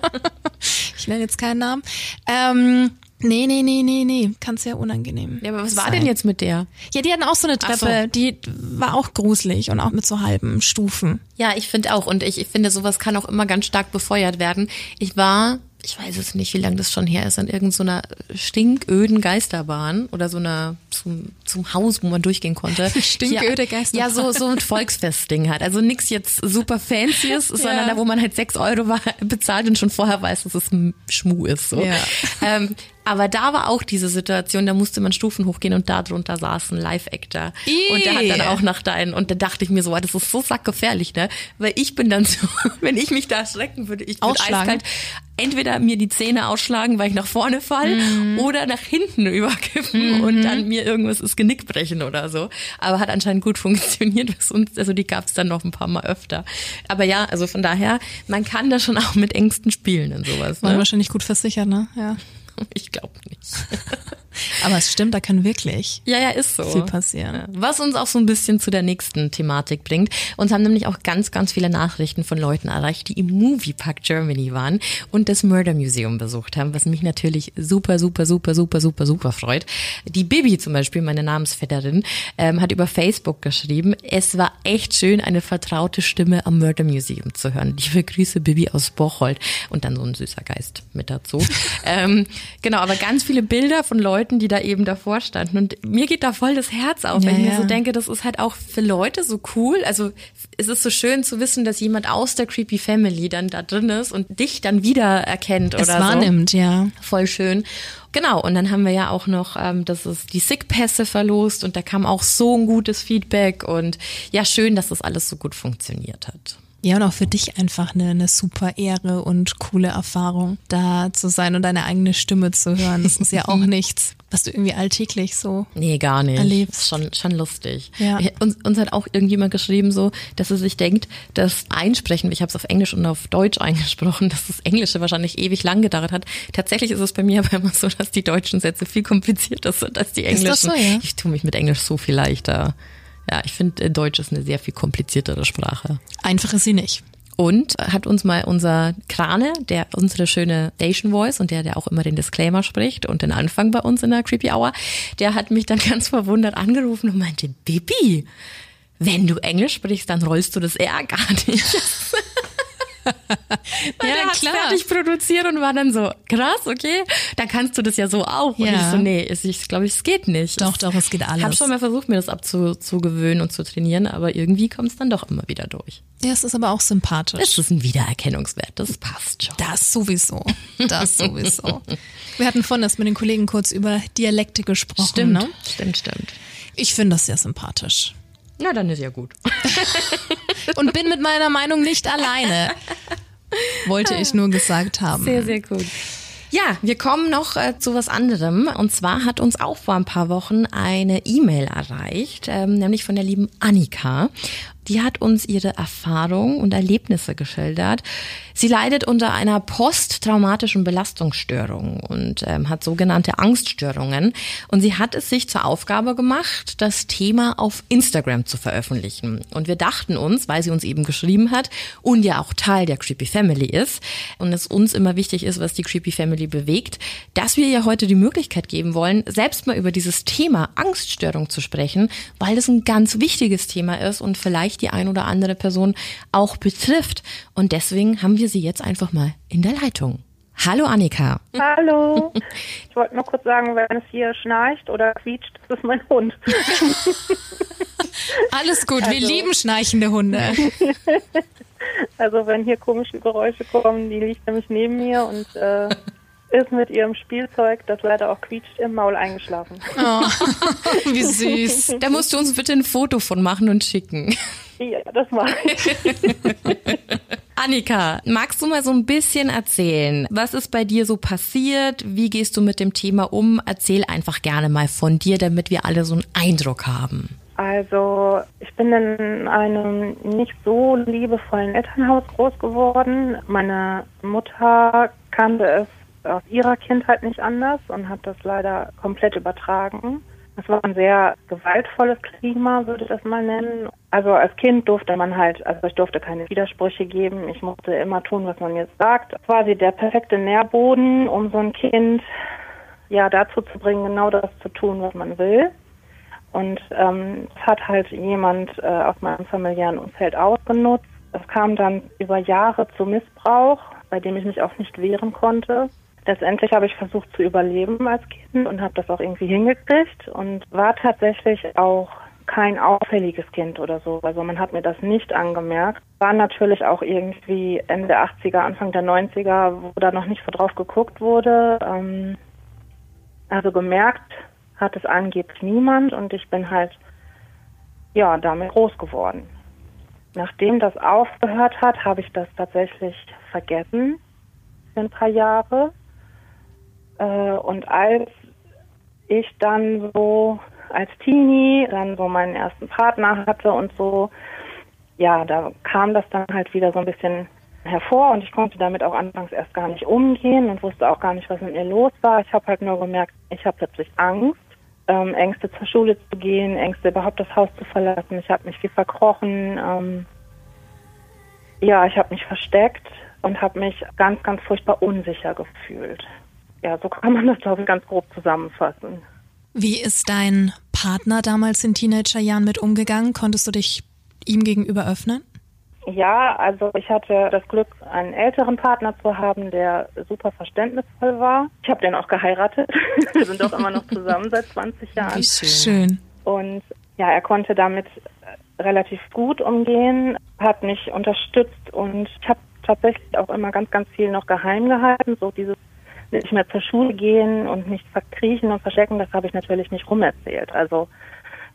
ich nenne jetzt keinen Namen. Ähm, nee, nee, nee, nee, nee. Kann sehr unangenehm. Ja, aber was war sein. denn jetzt mit der? Ja, die hatten auch so eine Ach so. Treppe, die war auch gruselig und auch mit so halben Stufen. Ja, ich finde auch. Und ich, ich finde, sowas kann auch immer ganz stark befeuert werden. Ich war, ich weiß es nicht, wie lange das schon her ist, an irgendeiner stinköden Geisterbahn oder so einer zum, zum Haus, wo man durchgehen konnte. Stinköde Geisterbahn. Ja, so, so ein Volksfestding halt. Also nix jetzt super fancyes, sondern Ja. da, wo man halt sechs Euro bezahlt und schon vorher weiß, dass es ein Schmuh ist. So. Ja. Ähm, aber da war auch diese Situation, da musste man Stufen hochgehen und da drunter saß ein Live-Actor. Und der hat dann auch nach deinen, und da dachte ich mir so, das ist so sackgefährlich, ne? Weil ich bin dann so, wenn ich mich da erschrecken würde, ich würde eiskalt entweder mir die Zähne ausschlagen, weil ich nach vorne fall, Mhm. oder nach hinten überkippen und dann mir irgendwas das Genick brechen oder so. Aber hat anscheinend gut funktioniert. Also die gab es dann noch ein paar Mal öfter. Aber ja, also von daher, man kann da schon auch mit Ängsten spielen und sowas. War Ne? wahrscheinlich gut versichert, ne? Ja. Ich glaube nicht. Aber es stimmt, da kann wirklich Ja, ja, ist so. viel passieren. Was uns auch so ein bisschen zu der nächsten Thematik bringt. Uns haben nämlich auch ganz, ganz viele Nachrichten von Leuten erreicht, die im Moviepark Germany waren und das Murder Museum besucht haben, was mich natürlich super, super, super, super, super, super freut. Die Bibi zum Beispiel, meine Namensvetterin, ähm, hat über Facebook geschrieben, es war echt schön, eine vertraute Stimme am Murder Museum zu hören. Liebe Grüße, Bibi aus Bocholt. Und dann so ein süßer Geist mit dazu. ähm, genau, aber ganz viele Bilder von Leuten, Leuten, die da eben davor standen. Und mir geht da voll das Herz auf, Ja, wenn ich mir ja. so denke, das ist halt auch für Leute so cool. Also es ist so schön zu wissen, dass jemand aus der Creepy Family dann da drin ist und dich dann wieder erkennt Es oder so. wahrnimmt, ja. Voll schön. Genau, und dann haben wir ja auch noch, ähm, das ist die Sick-Pässe verlost und da kam auch so ein gutes Feedback und ja, schön, dass das alles so gut funktioniert hat. Ja, und auch für dich einfach eine, eine super Ehre und coole Erfahrung, da zu sein und deine eigene Stimme zu hören. Das ist ja auch nichts, was du irgendwie alltäglich so. Nee, gar nicht. Erlebst. Ist Schon, schon lustig. Ja. Uns, uns hat auch irgendjemand geschrieben, so, dass er sich denkt, das Einsprechen, ich habe es auf Englisch und auf Deutsch eingesprochen, dass das Englische wahrscheinlich ewig lang gedauert hat. Tatsächlich ist es bei mir aber immer so, dass die deutschen Sätze viel komplizierter sind als die Ist englischen. das so, ja? Ich tue mich mit Englisch so viel leichter. Ja, ich finde, äh, Deutsch ist eine sehr viel kompliziertere Sprache. Einfach ist sie nicht. Und hat uns mal unser Krane, der unsere schöne Station Voice und der, der auch immer den Disclaimer spricht und den Anfang bei uns in der Creepy Hour, der hat mich dann ganz verwundert angerufen und meinte, Bibi, wenn du Englisch sprichst, dann rollst du das R gar nicht. Weil Ja, der klar. fertig produziert und war dann so, krass, okay, dann kannst du das ja so auch. Und Ja. ich so, nee, ich, glaube, es geht nicht. Doch, doch, es geht Ich habe alles. schon mal versucht, mir das abzugewöhnen und zu trainieren, aber irgendwie kommt es dann doch immer wieder durch. Ja, es ist aber auch sympathisch. Es ist ein Wiedererkennungswert, das passt schon. Das sowieso. Das sowieso. Wir hatten vorhin das mit den Kollegen kurz über Dialekte gesprochen. Stimmt, Ne? stimmt, stimmt. Ich finde das sehr sympathisch. Na, dann ist ja gut. Und bin mit meiner Meinung nicht alleine. Wollte ich nur gesagt haben. Sehr, sehr gut. Ja, wir kommen noch äh, zu was anderem. Und zwar hat uns auch vor ein paar Wochen eine E-Mail erreicht, ähm, nämlich von der lieben Annika. Die hat uns ihre Erfahrungen und Erlebnisse geschildert. Sie leidet unter einer posttraumatischen Belastungsstörung und ähm, hat sogenannte Angststörungen. Und sie hat es sich zur Aufgabe gemacht, das Thema auf Instagram zu veröffentlichen. Und wir dachten uns, weil sie uns eben geschrieben hat und ja auch Teil der Creepy Family ist und es uns immer wichtig ist, was die Creepy Family bewegt, dass wir ihr heute die Möglichkeit geben wollen, selbst mal über dieses Thema Angststörung zu sprechen, weil das ein ganz wichtiges Thema ist und vielleicht die ein oder andere Person auch betrifft. Und deswegen haben wir sie jetzt einfach mal in der Leitung. Hallo Annika. Hallo. Ich wollte nur kurz sagen, wenn es hier schnarcht oder quietscht, das ist mein Hund. Alles gut, wir lieben schnarchende Hunde. Also wenn hier komische Geräusche kommen, die liegt nämlich neben mir und äh, ist mit ihrem Spielzeug, das leider auch quietscht, im Maul eingeschlafen. Oh, wie süß. Da musst du uns bitte ein Foto von machen und schicken. Ja, das mache ich. Annika, magst du mal so ein bisschen erzählen? Was ist bei dir so passiert? Wie gehst du mit dem Thema um? Erzähl einfach gerne mal von dir, damit wir alle so einen Eindruck haben. Also ich bin in einem nicht so liebevollen Elternhaus groß geworden. Meine Mutter kannte es aus ihrer Kindheit nicht anders und hat das leider komplett übertragen. Es war ein sehr gewaltvolles Klima, würde ich das mal nennen. Also als Kind durfte man halt, also ich durfte keine Widersprüche geben. Ich musste immer tun, was man jetzt sagt. Quasi der perfekte Nährboden, um so ein Kind ja dazu zu bringen, genau das zu tun, was man will. Und ähm, es hat halt jemand äh, aus meinem familiären Umfeld ausgenutzt. Es kam dann über Jahre zu Missbrauch, bei dem ich mich auch nicht wehren konnte. Letztendlich habe ich versucht zu überleben als Kind und habe das auch irgendwie hingekriegt und war tatsächlich auch kein auffälliges Kind oder so. Also man hat mir das nicht angemerkt. War natürlich auch irgendwie Ende der 80er, Anfang der 90er, wo da noch nicht so drauf geguckt wurde. Ähm, also gemerkt hat es angeblich niemand und ich bin halt ja damit groß geworden. Nachdem das aufgehört hat, habe ich das tatsächlich vergessen für ein paar Jahre. Äh, und als ich dann so als Teenie dann so meinen ersten Partner hatte und so, ja, da kam das dann halt wieder so ein bisschen hervor und ich konnte damit auch anfangs erst gar nicht umgehen und wusste auch gar nicht, was mit mir los war. Ich habe halt nur gemerkt, ich habe plötzlich Angst, ähm, Ängste zur Schule zu gehen, Ängste überhaupt das Haus zu verlassen. Ich habe mich viel verkrochen. Ähm, ja, ich habe mich versteckt und habe mich ganz, ganz furchtbar unsicher gefühlt. Ja, so kann man das, glaube ich, ganz grob zusammenfassen. Wie ist dein Partner damals in Teenagerjahren mit umgegangen? Konntest du dich ihm gegenüber öffnen? Ja, also ich hatte das Glück, einen älteren Partner zu haben, der super verständnisvoll war. Ich habe den auch geheiratet. Wir sind auch immer noch zusammen seit 20 Jahren. Wie schön. Und ja, er konnte damit relativ gut umgehen, hat mich unterstützt und ich habe tatsächlich auch immer ganz, ganz viel noch geheim gehalten. So dieses nicht mehr zur Schule gehen und nicht verkriechen und verstecken, das habe ich natürlich nicht rumerzählt. Also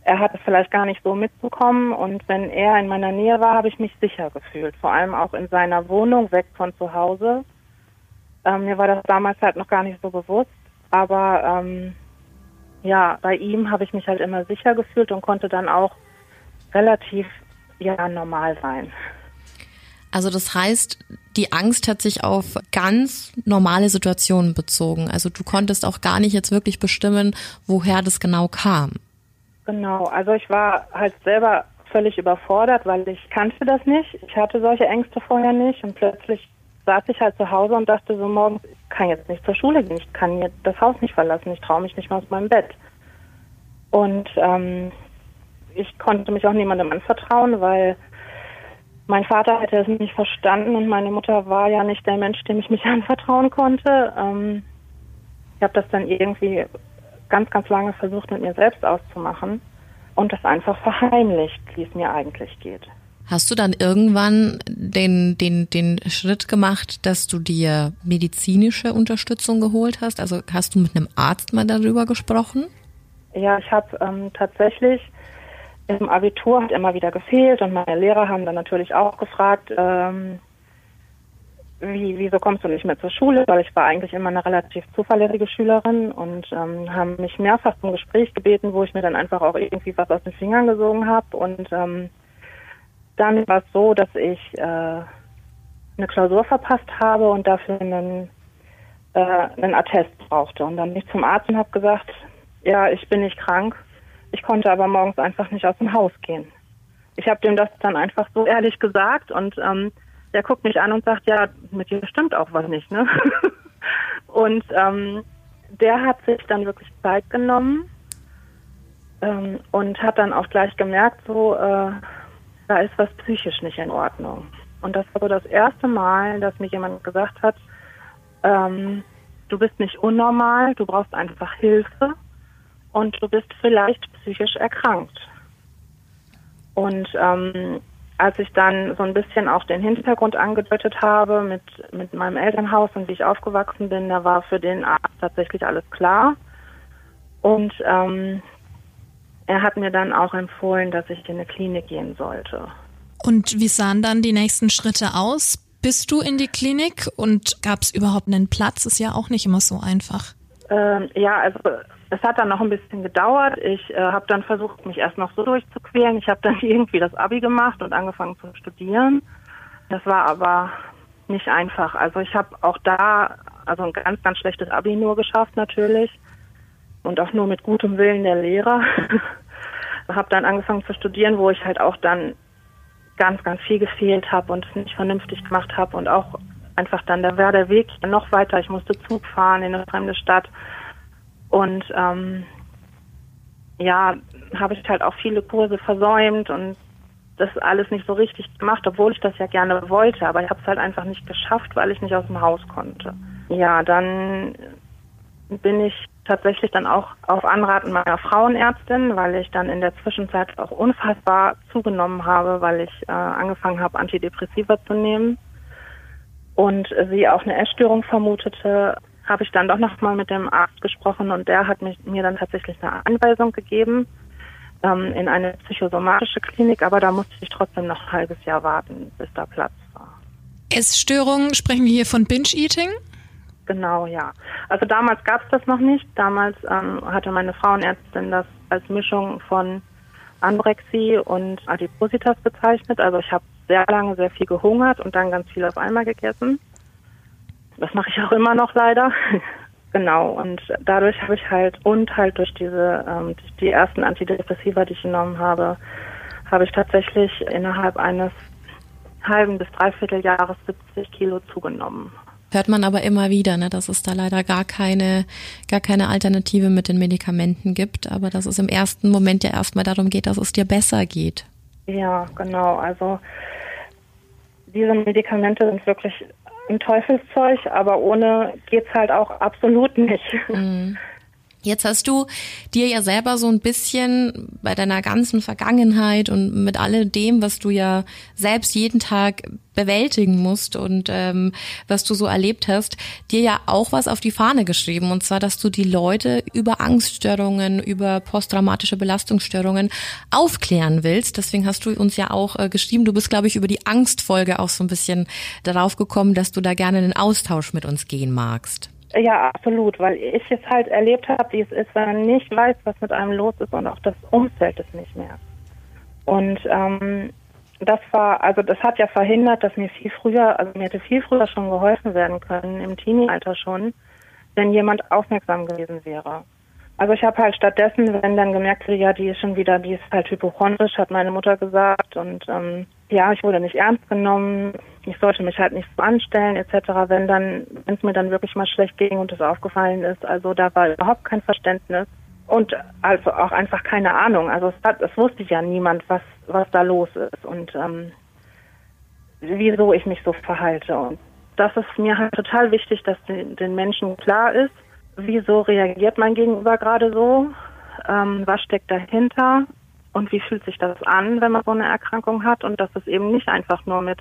er hat es vielleicht gar nicht so mitbekommen und wenn er in meiner Nähe war, habe ich mich sicher gefühlt. Vor allem auch in seiner Wohnung, weg von zu Hause. Ähm, mir war das damals halt noch gar nicht so bewusst, aber ähm, ja, bei ihm habe ich mich halt immer sicher gefühlt und konnte dann auch relativ ja normal sein. Also das heißt, die Angst hat sich auf ganz normale Situationen bezogen. Also du konntest auch gar nicht jetzt wirklich bestimmen, woher das genau kam. Genau, also ich war halt selber völlig überfordert, weil ich kannte das nicht. Ich hatte solche Ängste vorher nicht und plötzlich saß ich halt zu Hause und dachte so morgens, ich kann jetzt nicht zur Schule gehen, ich kann jetzt das Haus nicht verlassen, ich traue mich nicht mal aus meinem Bett. Und ähm, ich konnte mich auch niemandem anvertrauen, weil mein Vater hätte es nicht verstanden und meine Mutter war ja nicht der Mensch, dem ich mich anvertrauen konnte. Ähm, ich habe das dann irgendwie ganz, ganz lange versucht, mit mir selbst auszumachen und das einfach verheimlicht, wie es mir eigentlich geht. Hast du dann irgendwann den, den, den Schritt gemacht, dass du dir medizinische Unterstützung geholt hast? Also hast du mit einem Arzt mal darüber gesprochen? Ja, ich habe ähm, tatsächlich im Abitur hat immer wieder gefehlt und meine Lehrer haben dann natürlich auch gefragt, ähm, wie, wieso kommst du nicht mehr zur Schule? Weil ich war eigentlich immer eine relativ zuverlässige Schülerin und ähm, haben mich mehrfach zum Gespräch gebeten, wo ich mir dann einfach auch irgendwie was aus den Fingern gesogen habe. Und ähm, dann war es so, dass ich äh, eine Klausur verpasst habe und dafür einen, äh, einen Attest brauchte. Und dann bin ich zum Arzt und habe gesagt, ja, ich bin nicht krank, ich konnte aber morgens einfach nicht aus dem Haus gehen. Ich habe dem das dann einfach so ehrlich gesagt und ähm, der guckt mich an und sagt, ja, mit dir stimmt auch was nicht, ne? und ähm, der hat sich dann wirklich Zeit genommen ähm, und hat dann auch gleich gemerkt, so, äh, da ist was psychisch nicht in Ordnung. Und das war so das erste Mal, dass mir jemand gesagt hat, ähm, du bist nicht unnormal, du brauchst einfach Hilfe und du bist vielleicht psychisch erkrankt. Und ähm, als ich dann so ein bisschen auch den Hintergrund angedeutet habe mit, mit meinem Elternhaus und wie ich aufgewachsen bin, da war für den Arzt tatsächlich alles klar. Und ähm, er hat mir dann auch empfohlen, dass ich in eine Klinik gehen sollte. Und wie sahen dann die nächsten Schritte aus? Bist du in die Klinik und gab es überhaupt einen Platz? Ist ja auch nicht immer so einfach. Ähm, ja, also es hat dann noch ein bisschen gedauert. Ich äh, habe dann versucht, mich erst noch so durchzuquälen. Ich habe dann irgendwie das Abi gemacht und angefangen zu studieren. Das war aber nicht einfach. Also ich habe auch da also ein ganz, ganz schlechtes Abi nur geschafft natürlich und auch nur mit gutem Willen der Lehrer. habe dann angefangen zu studieren, wo ich halt auch dann ganz, ganz viel gefehlt habe und es nicht vernünftig gemacht habe und auch einfach dann, da war der Weg noch weiter. Ich musste Zug fahren in eine fremde Stadt und ähm, ja, habe ich halt auch viele Kurse versäumt und das alles nicht so richtig gemacht, obwohl ich das ja gerne wollte, aber ich habe es halt einfach nicht geschafft, weil ich nicht aus dem Haus konnte. Ja, dann bin ich tatsächlich dann auch auf Anraten meiner Frauenärztin, weil ich dann in der Zwischenzeit auch unfassbar zugenommen habe, weil ich äh, angefangen habe, Antidepressiva zu nehmen und sie auch eine Essstörung vermutete, habe ich dann doch nochmal mit dem Arzt gesprochen und der hat mich, mir dann tatsächlich eine Anweisung gegeben ähm, in eine psychosomatische Klinik, aber da musste ich trotzdem noch ein halbes Jahr warten, bis da Platz war. Essstörungen, sprechen wir hier von Binge-Eating? Genau, ja. Also damals gab es das noch nicht. Damals ähm, hatte meine Frauenärztin das als Mischung von Anorexie und Adipositas bezeichnet. Also ich habe sehr lange sehr viel gehungert und dann ganz viel auf einmal gegessen. Das mache ich auch immer noch leider. genau. Und dadurch habe ich halt und halt durch diese ähm, die ersten Antidepressiva, die ich genommen habe, habe ich tatsächlich innerhalb eines halben bis dreiviertel Jahres 70 Kilo zugenommen. Hört man aber immer wieder, ne, dass es da leider gar keine, gar keine Alternative mit den Medikamenten gibt, aber dass es im ersten Moment ja erstmal darum geht, dass es dir besser geht. Ja, genau. Also diese Medikamente sind wirklich ein Teufelszeug, aber ohne geht's halt auch absolut nicht. Mhm. Jetzt hast du dir ja selber so ein bisschen bei deiner ganzen Vergangenheit und mit alledem, was du ja selbst jeden Tag bewältigen musst und ähm, was du so erlebt hast, dir ja auch was auf die Fahne geschrieben. Und zwar, dass du die Leute über Angststörungen, über posttraumatische Belastungsstörungen aufklären willst. Deswegen hast du uns ja auch äh, geschrieben, du bist, glaube ich, über die Angstfolge auch so ein bisschen darauf gekommen, dass du da gerne einen Austausch mit uns gehen magst. Ja, absolut, weil ich es halt erlebt habe, wie es ist, wenn man nicht weiß, was mit einem los ist und auch das Umfeld es nicht mehr. Und ähm, das war, also das hat ja verhindert, dass mir viel früher, also mir hätte viel früher schon geholfen werden können, im Teenie-Alter schon, wenn jemand aufmerksam gewesen wäre. Also ich habe halt stattdessen, wenn dann gemerkt wurde, ja, die ist schon wieder, die ist halt hypochondrisch, hat meine Mutter gesagt und ähm, ja, ich wurde nicht ernst genommen, ich sollte mich halt nicht so anstellen etc. Wenn dann, wenn es mir dann wirklich mal schlecht ging und es aufgefallen ist, also da war überhaupt kein Verständnis und also auch einfach keine Ahnung. Also es, hat, es wusste ja niemand, was was da los ist und ähm, wieso ich mich so verhalte und das ist mir halt total wichtig, dass den, den Menschen klar ist, wieso reagiert mein Gegenüber gerade so, ähm, was steckt dahinter und wie fühlt sich das an, wenn man so eine Erkrankung hat und dass es eben nicht einfach nur mit,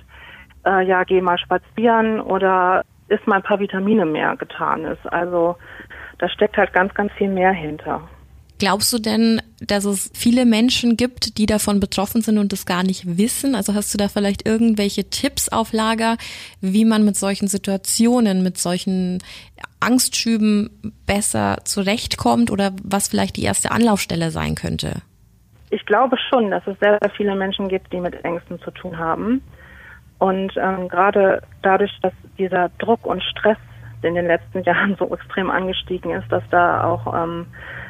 äh, ja, geh mal spazieren oder isst mal ein paar Vitamine mehr getan ist. Also da steckt halt ganz, ganz viel mehr hinter. Glaubst du denn, dass es viele Menschen gibt, die davon betroffen sind und das gar nicht wissen? Also hast du da vielleicht irgendwelche Tipps auf Lager, wie man mit solchen Situationen, mit solchen Angstschüben besser zurechtkommt oder was vielleicht die erste Anlaufstelle sein könnte? Ich glaube schon, dass es sehr, sehr viele Menschen gibt, die mit Ängsten zu tun haben. Und ähm, gerade dadurch, dass dieser Druck und Stress in den letzten Jahren so extrem angestiegen ist, dass da auch ähm,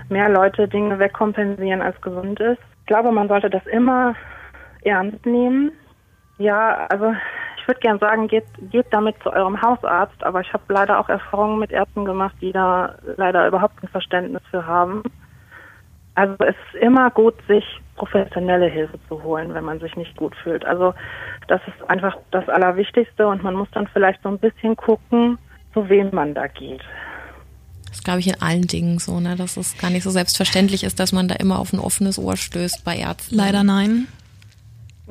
mehr Leute Dinge wegkompensieren, als gesund ist. Ich glaube, man sollte das immer ernst nehmen. Ja, also ich würde gern sagen, geht, geht damit zu eurem Hausarzt, aber ich habe leider auch Erfahrungen mit Ärzten gemacht, die da leider überhaupt kein Verständnis für haben. Also es ist immer gut, sich professionelle Hilfe zu holen, wenn man sich nicht gut fühlt. Also das ist einfach das Allerwichtigste und man muss dann vielleicht so ein bisschen gucken, zu wem man da geht. Das glaube ich in allen Dingen so, ne? dass es gar nicht so selbstverständlich ist, dass man da immer auf ein offenes Ohr stößt bei Ärzten. Leider nein.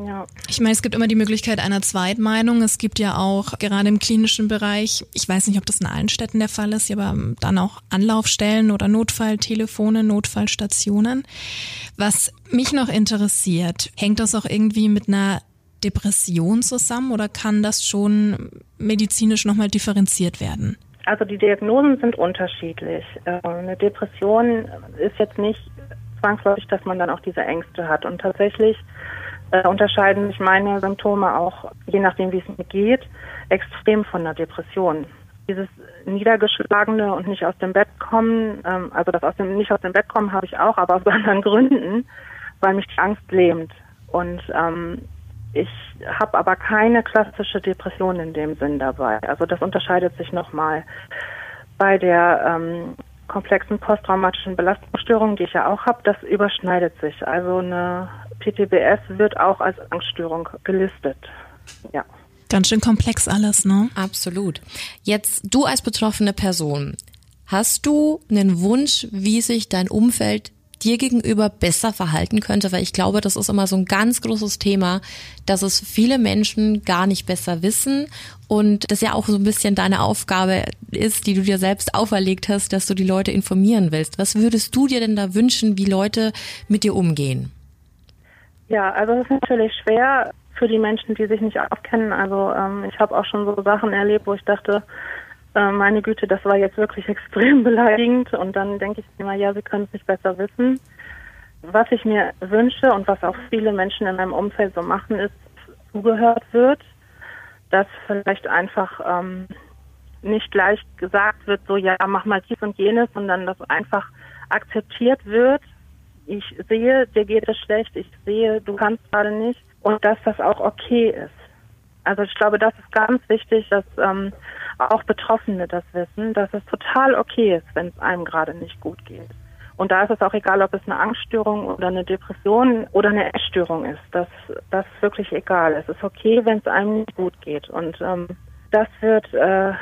Ja. Ich meine, es gibt immer die Möglichkeit einer Zweitmeinung. Es gibt ja auch gerade im klinischen Bereich, ich weiß nicht, ob das in allen Städten der Fall ist, aber dann auch Anlaufstellen oder Notfalltelefone, Notfallstationen. Was mich noch interessiert, hängt das auch irgendwie mit einer Depression zusammen oder kann das schon medizinisch nochmal differenziert werden? Also die Diagnosen sind unterschiedlich. Äh, eine Depression ist jetzt nicht zwangsläufig, dass man dann auch diese Ängste hat. Und tatsächlich äh, unterscheiden sich meine Symptome auch, je nachdem wie es mir geht, extrem von einer Depression. Dieses niedergeschlagene und nicht aus dem Bett kommen, ähm, also das aus dem nicht aus dem Bett kommen habe ich auch, aber aus anderen Gründen, weil mich die Angst lähmt. Und ähm, ich habe aber keine klassische Depression in dem Sinn dabei. Also das unterscheidet sich nochmal. Bei der ähm, komplexen posttraumatischen Belastungsstörung, die ich ja auch habe, das überschneidet sich. Also eine PTBS wird auch als Angststörung gelistet. Ja. Ganz schön komplex alles, ne? Absolut. Jetzt du als betroffene Person, hast du einen Wunsch, wie sich dein Umfeld dir gegenüber besser verhalten könnte, weil ich glaube, das ist immer so ein ganz großes Thema, dass es viele Menschen gar nicht besser wissen und das ja auch so ein bisschen deine Aufgabe ist, die du dir selbst auferlegt hast, dass du die Leute informieren willst. Was würdest du dir denn da wünschen, wie Leute mit dir umgehen? Ja, also es ist natürlich schwer für die Menschen, die sich nicht auskennen. Also ähm, ich habe auch schon so Sachen erlebt, wo ich dachte, äh, meine Güte, das war jetzt wirklich extrem beleidigend. Und dann denke ich immer, ja, sie können es nicht besser wissen. Was ich mir wünsche und was auch viele Menschen in meinem Umfeld so machen, ist, zugehört wird, dass vielleicht einfach ähm, nicht gleich gesagt wird, so ja, mach mal dies und jenes, sondern dass einfach akzeptiert wird. Ich sehe, dir geht es schlecht, ich sehe, du kannst gerade nicht und dass das auch okay ist. Also ich glaube, das ist ganz wichtig, dass ähm, auch Betroffene das wissen, dass es total okay ist, wenn es einem gerade nicht gut geht. Und da ist es auch egal, ob es eine Angststörung oder eine Depression oder eine Essstörung ist. Das, das ist wirklich egal. Es ist okay, wenn es einem nicht gut geht. Und ähm, das wird äh,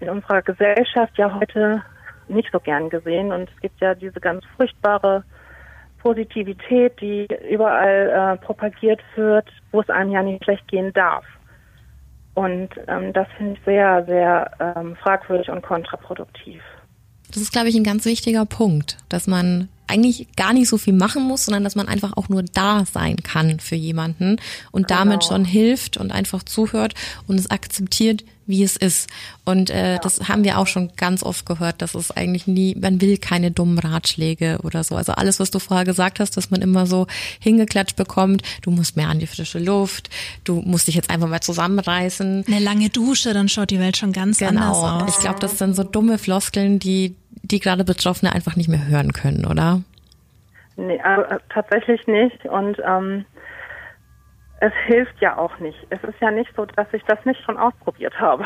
in unserer Gesellschaft ja heute nicht so gern gesehen. Und es gibt ja diese ganz furchtbare Positivität, die überall äh, propagiert wird, wo es einem ja nicht schlecht gehen darf. Und ähm, das finde ich sehr, sehr ähm, fragwürdig und kontraproduktiv. Das ist, glaube ich, ein ganz wichtiger Punkt, dass man eigentlich gar nicht so viel machen muss, sondern dass man einfach auch nur da sein kann für jemanden und genau. damit schon hilft und einfach zuhört und es akzeptiert, wie es ist. Und äh, ja. das haben wir auch schon ganz oft gehört, dass es eigentlich nie, man will keine dummen Ratschläge oder so. Also alles, was du vorher gesagt hast, dass man immer so hingeklatscht bekommt, du musst mehr an die frische Luft, du musst dich jetzt einfach mal zusammenreißen. Eine lange Dusche, dann schaut die Welt schon ganz genau. anders aus. Ich glaube, das sind so dumme Floskeln, die die gerade Betroffene einfach nicht mehr hören können, oder? Nee, äh, tatsächlich nicht. Und ähm, es hilft ja auch nicht. Es ist ja nicht so, dass ich das nicht schon ausprobiert habe.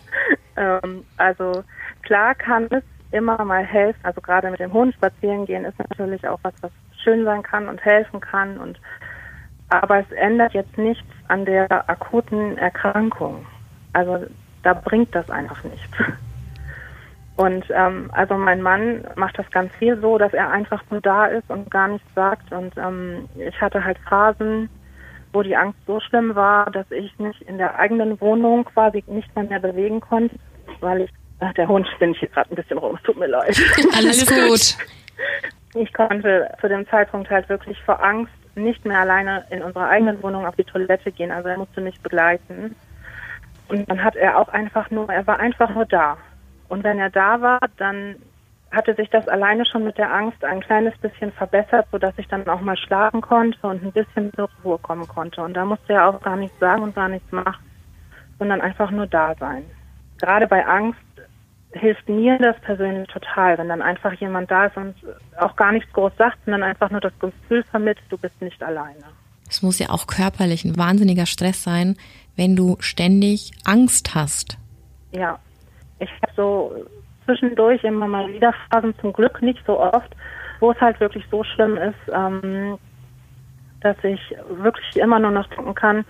ähm, also klar kann es immer mal helfen. Also gerade mit dem Hund spazieren gehen ist natürlich auch was, was schön sein kann und helfen kann. Und aber es ändert jetzt nichts an der akuten Erkrankung. Also da bringt das einfach nichts. Und ähm, also mein Mann macht das ganz viel so, dass er einfach nur da ist und gar nichts sagt. Und ähm, ich hatte halt Phasen, wo die Angst so schlimm war, dass ich mich in der eigenen Wohnung quasi nicht mehr, mehr bewegen konnte, weil ich, ach, der Hund spinnt hier gerade ein bisschen rum, es tut mir leid. Alles gut. Ich konnte zu dem Zeitpunkt halt wirklich vor Angst nicht mehr alleine in unserer eigenen Wohnung auf die Toilette gehen, also er musste mich begleiten. Und dann hat er auch einfach nur, er war einfach nur da. Und wenn er da war, dann hatte sich das alleine schon mit der Angst ein kleines bisschen verbessert, sodass ich dann auch mal schlafen konnte und ein bisschen zur Ruhe kommen konnte. Und da musste er auch gar nichts sagen und gar nichts machen, sondern einfach nur da sein. Gerade bei Angst hilft mir das persönlich total, wenn dann einfach jemand da ist und auch gar nichts groß sagt, sondern einfach nur das Gefühl vermittelt, du bist nicht alleine. Es muss ja auch körperlich ein wahnsinniger Stress sein, wenn du ständig Angst hast. Ja, ich habe so zwischendurch immer mal wieder Phasen, zum Glück nicht so oft, wo es halt wirklich so schlimm ist, ähm, dass ich wirklich immer nur noch denken kann,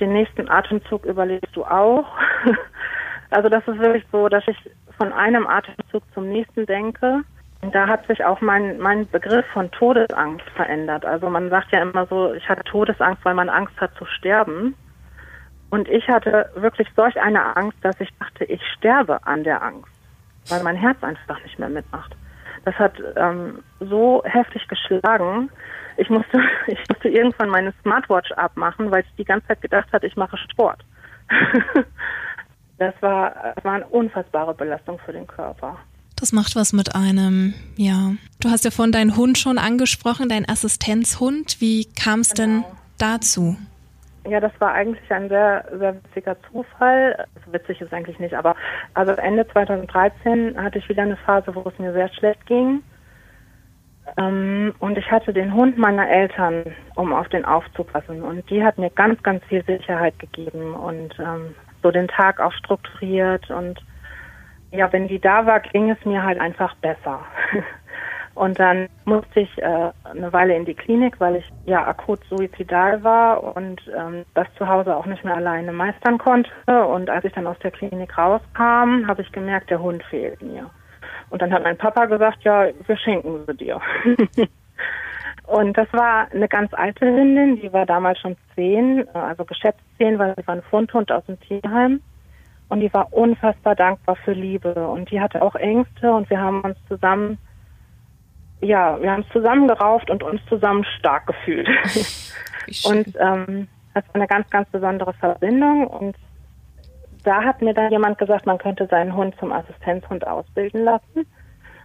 den nächsten Atemzug überlebst du auch. also das ist wirklich so, dass ich von einem Atemzug zum nächsten denke. Und da hat sich auch mein, mein Begriff von Todesangst verändert. Also man sagt ja immer so, ich hatte Todesangst, weil man Angst hat zu sterben. Und ich hatte wirklich solch eine Angst, dass ich dachte, ich sterbe an der Angst, weil mein Herz einfach nicht mehr mitmacht. Das hat ähm, so heftig geschlagen. Ich musste, ich musste irgendwann meine Smartwatch abmachen, weil ich die ganze Zeit gedacht hatte, ich mache Sport. das war, das war eine unfassbare Belastung für den Körper. Das macht was mit einem, ja. Du hast ja von deinen Hund schon angesprochen, dein Assistenzhund. Wie kam es genau. denn dazu? Ja, das war eigentlich ein sehr, sehr witziger Zufall. Also witzig ist eigentlich nicht, aber also Ende 2013 hatte ich wieder eine Phase, wo es mir sehr schlecht ging. Ähm, und ich hatte den Hund meiner Eltern, um auf den aufzupassen. Und die hat mir ganz, ganz viel Sicherheit gegeben und ähm, so den Tag auch strukturiert. Und ja, wenn die da war, ging es mir halt einfach besser. Und dann musste ich äh, eine Weile in die Klinik, weil ich ja akut suizidal war und ähm, das zu Hause auch nicht mehr alleine meistern konnte. Und als ich dann aus der Klinik rauskam, habe ich gemerkt, der Hund fehlt mir. Und dann hat mein Papa gesagt, ja, wir schenken sie dir. und das war eine ganz alte Hündin, die war damals schon zehn, also geschätzt zehn, weil sie war ein Fundhund aus dem Tierheim. Und die war unfassbar dankbar für Liebe. Und die hatte auch Ängste und wir haben uns zusammen ja, wir haben es zusammengerauft und uns zusammen stark gefühlt. und ähm, das war eine ganz, ganz besondere Verbindung. Und da hat mir dann jemand gesagt, man könnte seinen Hund zum Assistenzhund ausbilden lassen. Und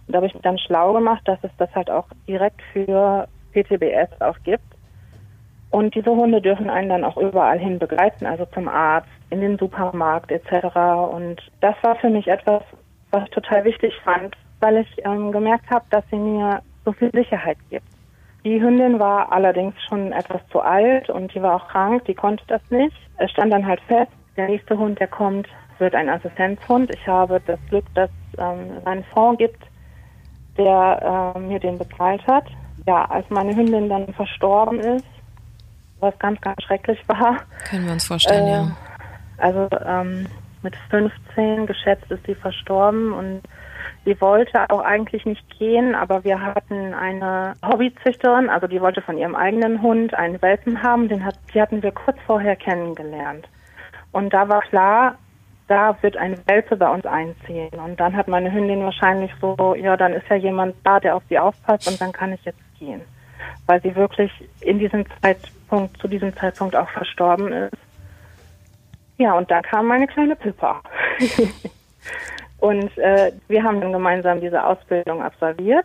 da habe ich mich dann schlau gemacht, dass es das halt auch direkt für PTBS auch gibt. Und diese Hunde dürfen einen dann auch überall hin begleiten, also zum Arzt, in den Supermarkt etc. Und das war für mich etwas, was ich total wichtig fand, weil ich ähm, gemerkt habe, dass sie mir so viel Sicherheit gibt. Die Hündin war allerdings schon etwas zu alt und die war auch krank, die konnte das nicht. Es stand dann halt fest, der nächste Hund, der kommt, wird ein Assistenzhund. Ich habe das Glück, dass ähm, es einen Fonds gibt, der äh, mir den bezahlt hat. Ja, als meine Hündin dann verstorben ist, was ganz, ganz schrecklich war. Können wir uns vorstellen, äh, ja. Also ähm, mit 15 geschätzt ist sie verstorben und sie wollte auch eigentlich nicht gehen, aber wir hatten eine Hobbyzüchterin, also die wollte von ihrem eigenen Hund einen Welpen haben, den hat, die hatten wir kurz vorher kennengelernt. Und da war klar, da wird ein Welpe bei uns einziehen. Und dann hat meine Hündin wahrscheinlich so, ja, dann ist ja jemand da, der auf sie aufpasst und dann kann ich jetzt gehen. Weil sie wirklich in diesem Zeitpunkt, zu diesem Zeitpunkt auch verstorben ist. Ja, und da kam meine kleine Pippa. und äh, wir haben dann gemeinsam diese Ausbildung absolviert.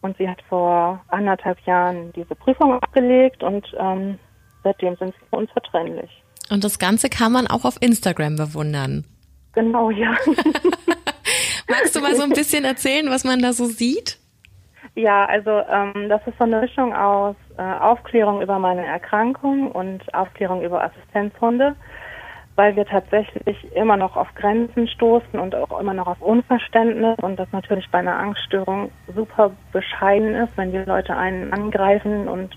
Und sie hat vor anderthalb Jahren diese Prüfung abgelegt und ähm, seitdem sind wir unzertrennlich. Und das Ganze kann man auch auf Instagram bewundern. Genau, ja. Magst du mal so ein bisschen erzählen, was man da so sieht? Ja, also ähm, das ist so eine Mischung aus äh, Aufklärung über meine Erkrankung und Aufklärung über Assistenzhunde, weil wir tatsächlich immer noch auf Grenzen stoßen und auch immer noch auf Unverständnis und das natürlich bei einer Angststörung super bescheiden ist, wenn die Leute einen angreifen und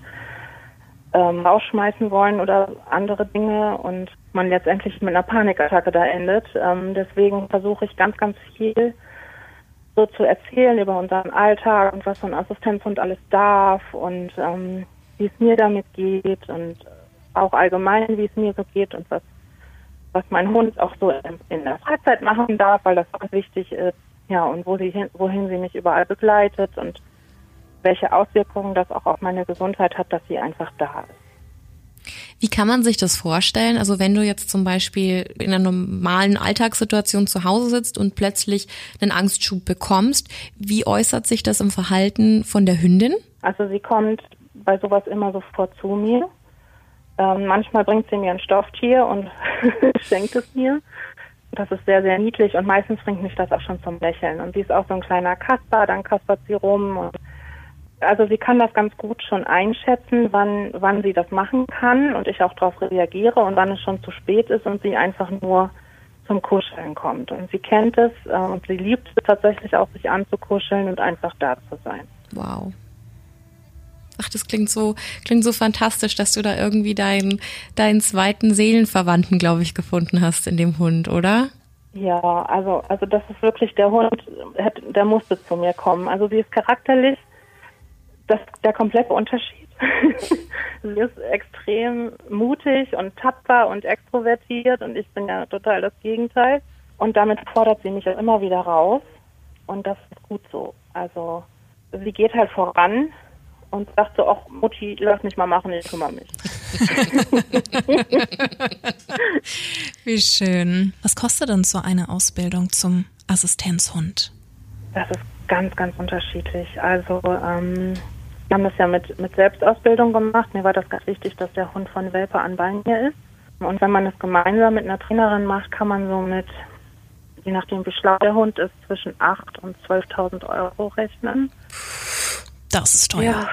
ähm, rausschmeißen wollen oder andere Dinge und man letztendlich mit einer Panikattacke da endet. Ähm, deswegen versuche ich ganz, ganz viel so zu erzählen über unseren Alltag und was so ein Assistenzhund alles darf und ähm, wie es mir damit geht und auch allgemein, wie es mir so geht und was, was mein Hund auch so in, der Freizeit machen darf, weil das ganz wichtig ist. Ja, und wo sie hin, wohin sie mich überall begleitet und welche Auswirkungen das auch auf meine Gesundheit hat, dass sie einfach da ist. Wie kann man sich das vorstellen? Also wenn du jetzt zum Beispiel in einer normalen Alltagssituation zu Hause sitzt und plötzlich einen Angstschub bekommst, wie äußert sich das im Verhalten von der Hündin? Also sie kommt bei sowas immer sofort zu mir. Ähm, manchmal bringt sie mir ein Stofftier und schenkt es mir. Das ist sehr, sehr niedlich und meistens bringt mich das auch schon zum Lächeln. Und sie ist auch so ein kleiner Kasper, dann kaspert sie rum und also sie kann das ganz gut schon einschätzen, wann, wann sie das machen kann und ich auch darauf reagiere und wann es schon zu spät ist und sie einfach nur zum Kuscheln kommt. Und sie kennt es äh, und sie liebt es tatsächlich auch, sich anzukuscheln und einfach da zu sein. Wow. Ach, das klingt so, klingt so fantastisch, dass du da irgendwie deinen, deinen zweiten Seelenverwandten, glaube ich, gefunden hast in dem Hund, oder? Ja, also, also das ist wirklich der Hund, der musste zu mir kommen. Also sie ist charakterlich das der komplette Unterschied. sie ist extrem mutig und tapfer und extrovertiert und ich bin ja total das Gegenteil. Und damit fordert sie mich auch immer wieder raus. Und das ist gut so. Also sie geht halt voran und so, ach Mutti, lass mich mal machen, ich kümmere mich. Wie schön. Was kostet denn so eine Ausbildung zum Assistenzhund? Das ist ganz, ganz unterschiedlich. Also ähm, wir haben das ja mit, mit Selbstausbildung gemacht. Mir war das ganz wichtig, dass der Hund von Welpe an bei mir ist. Und wenn man das gemeinsam mit einer Trainerin macht, kann man so mit, je nachdem wie schlau der Hund ist, zwischen 8.000 und 12.000 Euro rechnen. Das ist teuer.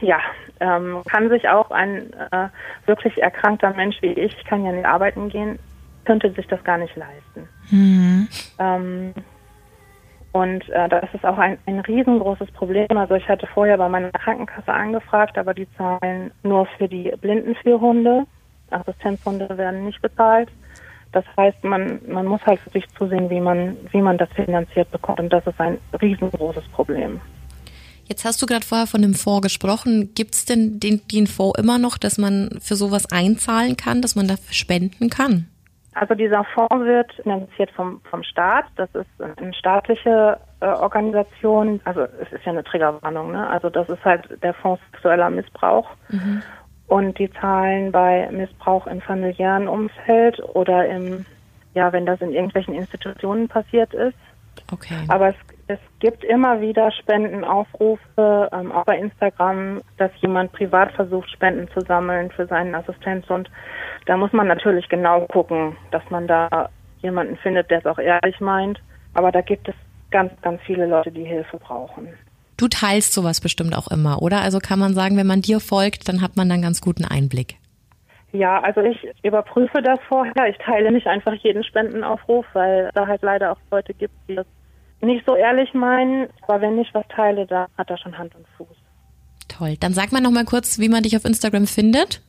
Ja, ja ähm, kann sich auch ein äh, wirklich erkrankter Mensch wie ich, ich kann ja nicht arbeiten gehen, könnte sich das gar nicht leisten. Mhm. Ähm, und äh, das ist auch ein, ein riesengroßes Problem. Also ich hatte vorher bei meiner Krankenkasse angefragt, aber die zahlen nur für die Blindenführhunde. Assistenzhunde werden nicht bezahlt. Das heißt, man, man muss halt wirklich zusehen, wie man, wie man das finanziert bekommt. Und das ist ein riesengroßes Problem. Jetzt hast du gerade vorher von dem Fonds gesprochen. Gibt es denn den, den Fonds immer noch, dass man für sowas einzahlen kann, dass man dafür spenden kann? Also dieser Fonds wird finanziert vom, vom Staat. Das ist eine staatliche äh, Organisation. Also es ist ja eine Triggerwarnung. Ne? Also das ist halt der Fonds sexueller Missbrauch. Mhm. Und die zahlen bei Missbrauch im familiären Umfeld oder im, ja, wenn das in irgendwelchen Institutionen passiert ist. Okay. Aber es, es gibt immer wieder Spendenaufrufe, ähm, auch bei Instagram, dass jemand privat versucht, Spenden zu sammeln für seinen Assistenzhund. Da muss man natürlich genau gucken, dass man da jemanden findet, der es auch ehrlich meint. Aber da gibt es ganz, ganz viele Leute, die Hilfe brauchen. Du teilst sowas bestimmt auch immer, oder? Also kann man sagen, wenn man dir folgt, dann hat man dann ganz guten Einblick. Ja, also ich überprüfe das vorher. Ich teile nicht einfach jeden Spendenaufruf, weil da halt leider auch Leute gibt, die das nicht so ehrlich meinen, aber wenn ich was teile, da hat er schon Hand und Fuß. Toll. Dann sag mal noch mal kurz, wie man dich auf Instagram findet.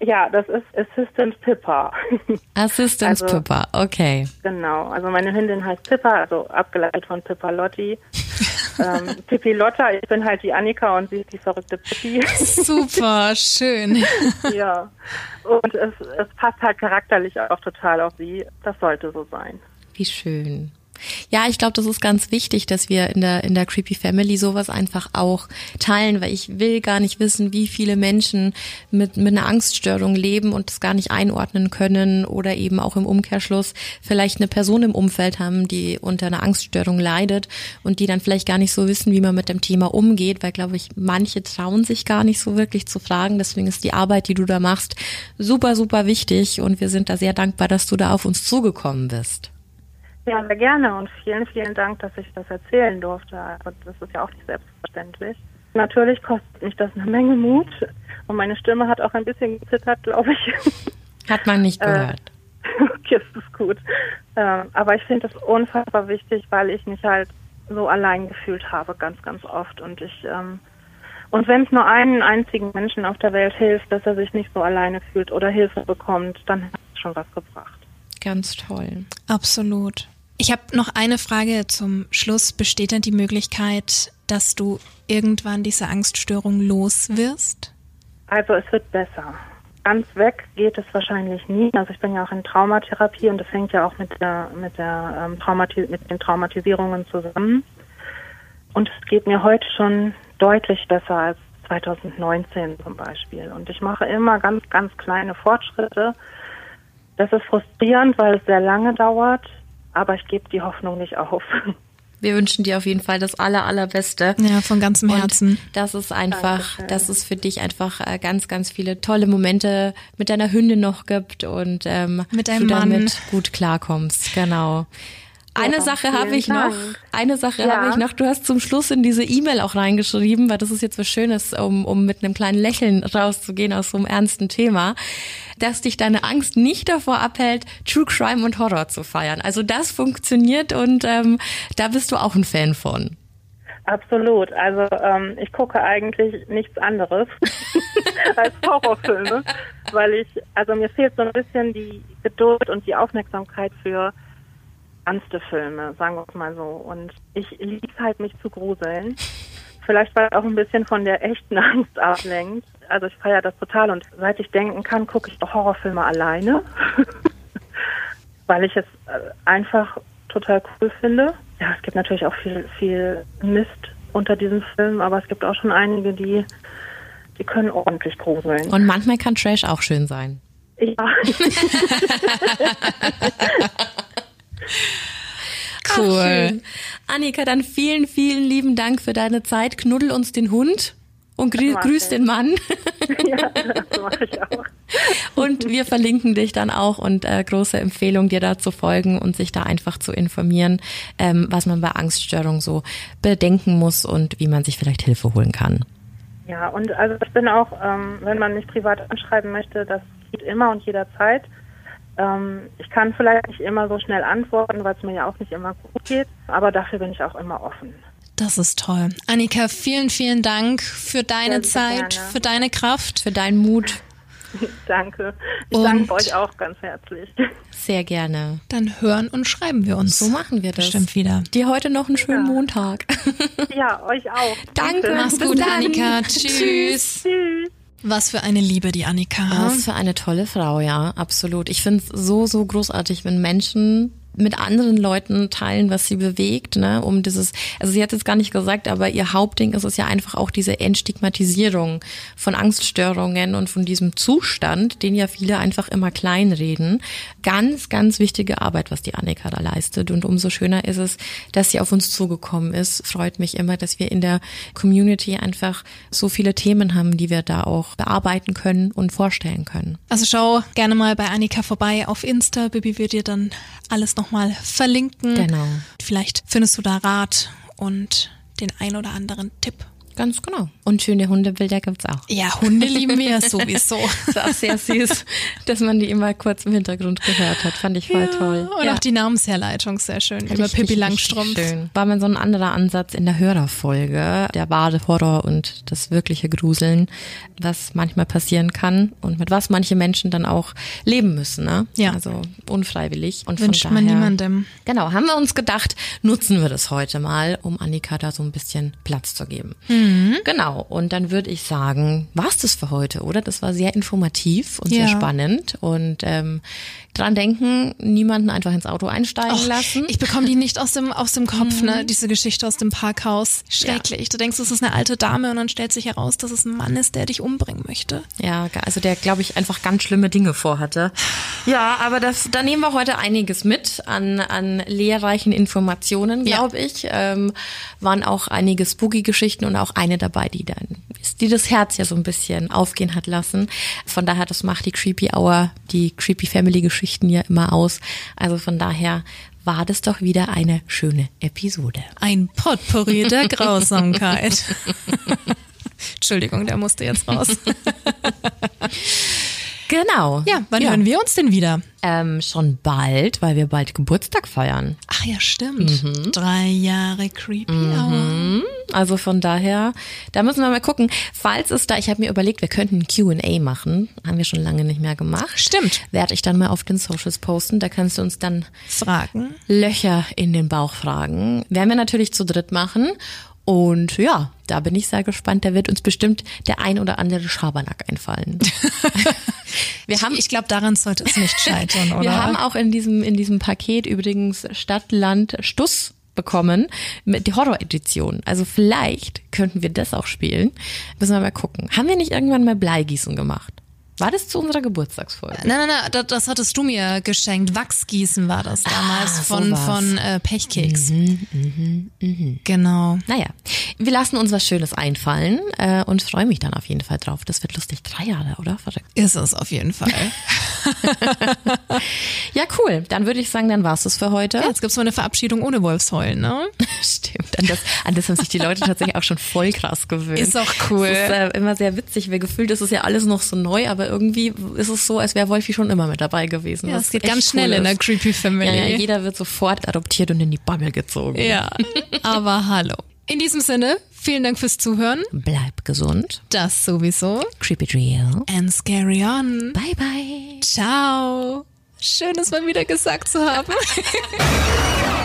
Ja, das ist Assistant Pippa. Assistant also, Pippa, okay. Genau, also meine Hündin heißt Pippa, also abgeleitet von Pippa Lotti. ähm, Pippi Lotta, ich bin halt die Annika und sie ist die verrückte Pippi. Super, schön. ja, und es, es passt halt charakterlich auch total auf sie. Das sollte so sein. Wie schön. Ja, ich glaube, das ist ganz wichtig, dass wir in der, in der Creepy Family sowas einfach auch teilen, weil ich will gar nicht wissen, wie viele Menschen mit, mit einer Angststörung leben und das gar nicht einordnen können oder eben auch im Umkehrschluss vielleicht eine Person im Umfeld haben, die unter einer Angststörung leidet und die dann vielleicht gar nicht so wissen, wie man mit dem Thema umgeht, weil, glaube ich, manche trauen sich gar nicht so wirklich zu fragen. Deswegen ist die Arbeit, die du da machst, super, super wichtig und wir sind da sehr dankbar, dass du da auf uns zugekommen bist. Ja, sehr gerne und vielen, vielen Dank, dass ich das erzählen durfte. Also das ist ja auch nicht selbstverständlich. Natürlich kostet mich das eine Menge Mut und meine Stimme hat auch ein bisschen gezittert, glaube ich. Hat man nicht äh, gehört. okay, das ist gut. Ähm, aber ich finde das unfassbar wichtig, weil ich mich halt so allein gefühlt habe, ganz, ganz oft. Und ich ähm, und wenn es nur einen einzigen Menschen auf der Welt hilft, dass er sich nicht so alleine fühlt oder Hilfe bekommt, dann hat es schon was gebracht. Ganz toll. Absolut. Ich habe noch eine Frage zum Schluss. Besteht denn die Möglichkeit, dass du irgendwann diese Angststörung los wirst? Also es wird besser. Ganz weg geht es wahrscheinlich nie. Also ich bin ja auch in Traumatherapie und das hängt ja auch mit der mit der ähm, Traumati mit den Traumatisierungen zusammen. Und es geht mir heute schon deutlich besser als 2019 zum Beispiel. Und ich mache immer ganz, ganz kleine Fortschritte. Das ist frustrierend, weil es sehr lange dauert aber ich gebe die Hoffnung nicht auf. Wir wünschen dir auf jeden Fall das aller, allerbeste. Ja, von ganzem Herzen. Und das ist einfach, Dankeschön. dass es für dich einfach äh, ganz, ganz viele tolle Momente mit deiner Hündin noch gibt und ähm, mit deinem du Mann. damit gut klarkommst. Genau. Eine Sache habe ich Dank. noch. Eine Sache ja. habe ich noch. Du hast zum Schluss in diese E-Mail auch reingeschrieben, weil das ist jetzt was Schönes, um, um mit einem kleinen Lächeln rauszugehen aus so einem ernsten Thema, dass dich deine Angst nicht davor abhält, True Crime und Horror zu feiern. Also das funktioniert und ähm, da bist du auch ein Fan von. Absolut. Also ähm, ich gucke eigentlich nichts anderes als Horrorfilme, weil ich, also mir fehlt so ein bisschen die Geduld und die Aufmerksamkeit für ernste Filme, sagen wir es mal so. Und ich liebe es halt, mich zu gruseln. Vielleicht, weil auch ein bisschen von der echten Angst ablenkt. Also ich feiere das total und seit ich denken kann, gucke ich auch Horrorfilme alleine. weil ich es äh, einfach total cool finde. Ja, es gibt natürlich auch viel, viel Mist unter diesen Filmen, aber es gibt auch schon einige, die, die können ordentlich gruseln. Und manchmal kann Trash auch schön sein. Ja. Cool. Annika, dann vielen, vielen lieben Dank für deine Zeit. Knuddel uns den Hund und grü grüß den Mann. Ja, das mache ich auch. Und wir verlinken dich dann auch und äh, große Empfehlung, dir da zu folgen und sich da einfach zu informieren, ähm, was man bei Angststörung so bedenken muss und wie man sich vielleicht Hilfe holen kann. Ja, und also ich bin auch, ähm, wenn man mich privat anschreiben möchte, das geht immer und jederzeit. Ähm, ich kann vielleicht nicht immer so schnell antworten, weil es mir ja auch nicht immer gut geht, aber dafür bin ich auch immer offen. Das ist toll. Annika, vielen, vielen Dank für deine Zeit, gerne. für deine Kraft, für deinen Mut. danke. Ich und danke euch auch ganz herzlich. Sehr gerne. Dann hören und schreiben wir uns. So machen wir das. Bestimmt wieder. Dir heute noch einen schönen ja. Montag. Ja, euch auch. Danke. danke. Mach's gut, Annika. Tschüss. Tschüss. Was für eine Liebe, die Annika. Was für eine tolle Frau, ja, absolut. Ich finde es so, so großartig, wenn Menschen mit anderen Leuten teilen, was sie bewegt, ne, um dieses, also sie hat jetzt gar nicht gesagt, aber ihr Hauptding ist es ja einfach auch diese Entstigmatisierung von Angststörungen und von diesem Zustand, den ja viele einfach immer kleinreden. Ganz, ganz wichtige Arbeit, was die Annika da leistet und umso schöner ist es, dass sie auf uns zugekommen ist. Freut mich immer, dass wir in der Community einfach so viele Themen haben, die wir da auch bearbeiten können und vorstellen können. Also schau gerne mal bei Annika vorbei auf Insta. Bibi wird dir dann alles nochmal verlinken. Genau. Vielleicht findest du da Rat und den ein oder anderen Tipp. Ganz genau. Und schöne Hundebilder gibt's auch. Ja, Hunde lieben wir sowieso. Ist auch sehr süß, dass man die immer kurz im Hintergrund gehört hat. Fand ich voll Ja, toll. Und Ja. auch die Namensherleitung sehr schön. Über Richtig, Pippi Langstrumpf. Schön. War mal so ein anderer Ansatz in der Hörerfolge, der wahre Horror und das wirkliche Gruseln, was manchmal passieren kann und mit was manche Menschen dann auch leben müssen, ne? Ja. Also unfreiwillig. Und Wünscht von man daher, niemandem. Genau, haben wir uns gedacht, nutzen wir das heute mal, um Annika da so ein bisschen Platz zu geben. Mhm. Genau, und dann würde ich sagen, war's das für heute, oder? Das war sehr informativ und Ja. sehr spannend. Und ähm, dran denken, niemanden einfach ins Auto einsteigen Och, lassen. Ich bekomme die nicht aus dem, aus dem Kopf, ne? Diese Geschichte aus dem Parkhaus. Schrecklich. Du denkst, es ist eine alte Dame und dann stellt sich heraus, dass es ein Mann ist, der dich umbringen möchte. Ja, also der, glaube ich, einfach ganz schlimme Dinge vorhatte. Ja, aber das, da nehmen wir heute einiges mit an, an lehrreichen Informationen, Ja. glaube ich. Ähm, waren auch einige Spooky-Geschichten und auch eine dabei, die dann, die das Herz ja so ein bisschen aufgehen hat lassen. Von daher, das macht die Creepy Hour, die Creepy Family Geschichten ja immer aus. Also von daher war das doch wieder eine schöne Episode. Ein Potpourri der Grausamkeit. Entschuldigung, der musste jetzt raus. Genau. Ja, wann hören wir uns denn wieder? Ähm, schon bald, weil wir bald Geburtstag feiern. Ach ja, stimmt. Drei Jahre Creepy Hour. Also von daher, da müssen wir mal gucken. Falls es da, ich habe mir überlegt, wir könnten ein Q&A machen. Haben wir schon lange nicht mehr gemacht. Stimmt. Werde ich dann mal auf den Socials posten. Da kannst du uns dann Fragen. Löcher in den Bauch fragen. Werden wir natürlich zu dritt machen. Und ja, da bin ich sehr gespannt. Da wird uns bestimmt der ein oder andere Schabernack einfallen. wir haben Ich glaube, daran sollte es nicht scheitern, oder? Wir haben auch in diesem, in diesem Paket übrigens Stadt, Land, Stuss bekommen mit die Horror-Edition. Also vielleicht könnten wir das auch spielen. Müssen wir mal gucken. Haben wir nicht irgendwann mal Bleigießen gemacht? War das zu unserer Geburtstagsfolge? Nein, nein, nein, das, das hattest du mir geschenkt. Wachsgießen war das damals Ah, so von, war's. Mhm, von äh, Pechkeks. Genau. Naja, wir lassen uns was Schönes einfallen äh, und freue mich dann auf jeden Fall drauf. Das wird lustig. Drei Jahre, oder? Verrückt. Ist es auf jeden Fall. Ja, cool. Dann würde ich sagen, dann war's das für heute. Ja, jetzt gibt's mal eine Verabschiedung ohne Wolfsheulen, ne? Stimmt, an das, an das haben sich die Leute tatsächlich auch schon voll krass gewöhnt. Ist auch cool. Es ist äh, immer sehr witzig, weil gefühlt ist es ja alles noch so neu, aber irgendwie ist es so, als wäre Wolfi schon immer mit dabei gewesen. Ja, es geht ganz schnell cool in der. Creepy Family. Ja, ja, jeder wird sofort adoptiert und in die Bammel gezogen. Ja, aber hallo. In diesem Sinne, vielen Dank fürs Zuhören. Bleib gesund. Das sowieso. Creepy Drill. And scary on. Bye, bye. Ciao. Schön, es mal wieder gesagt zu haben.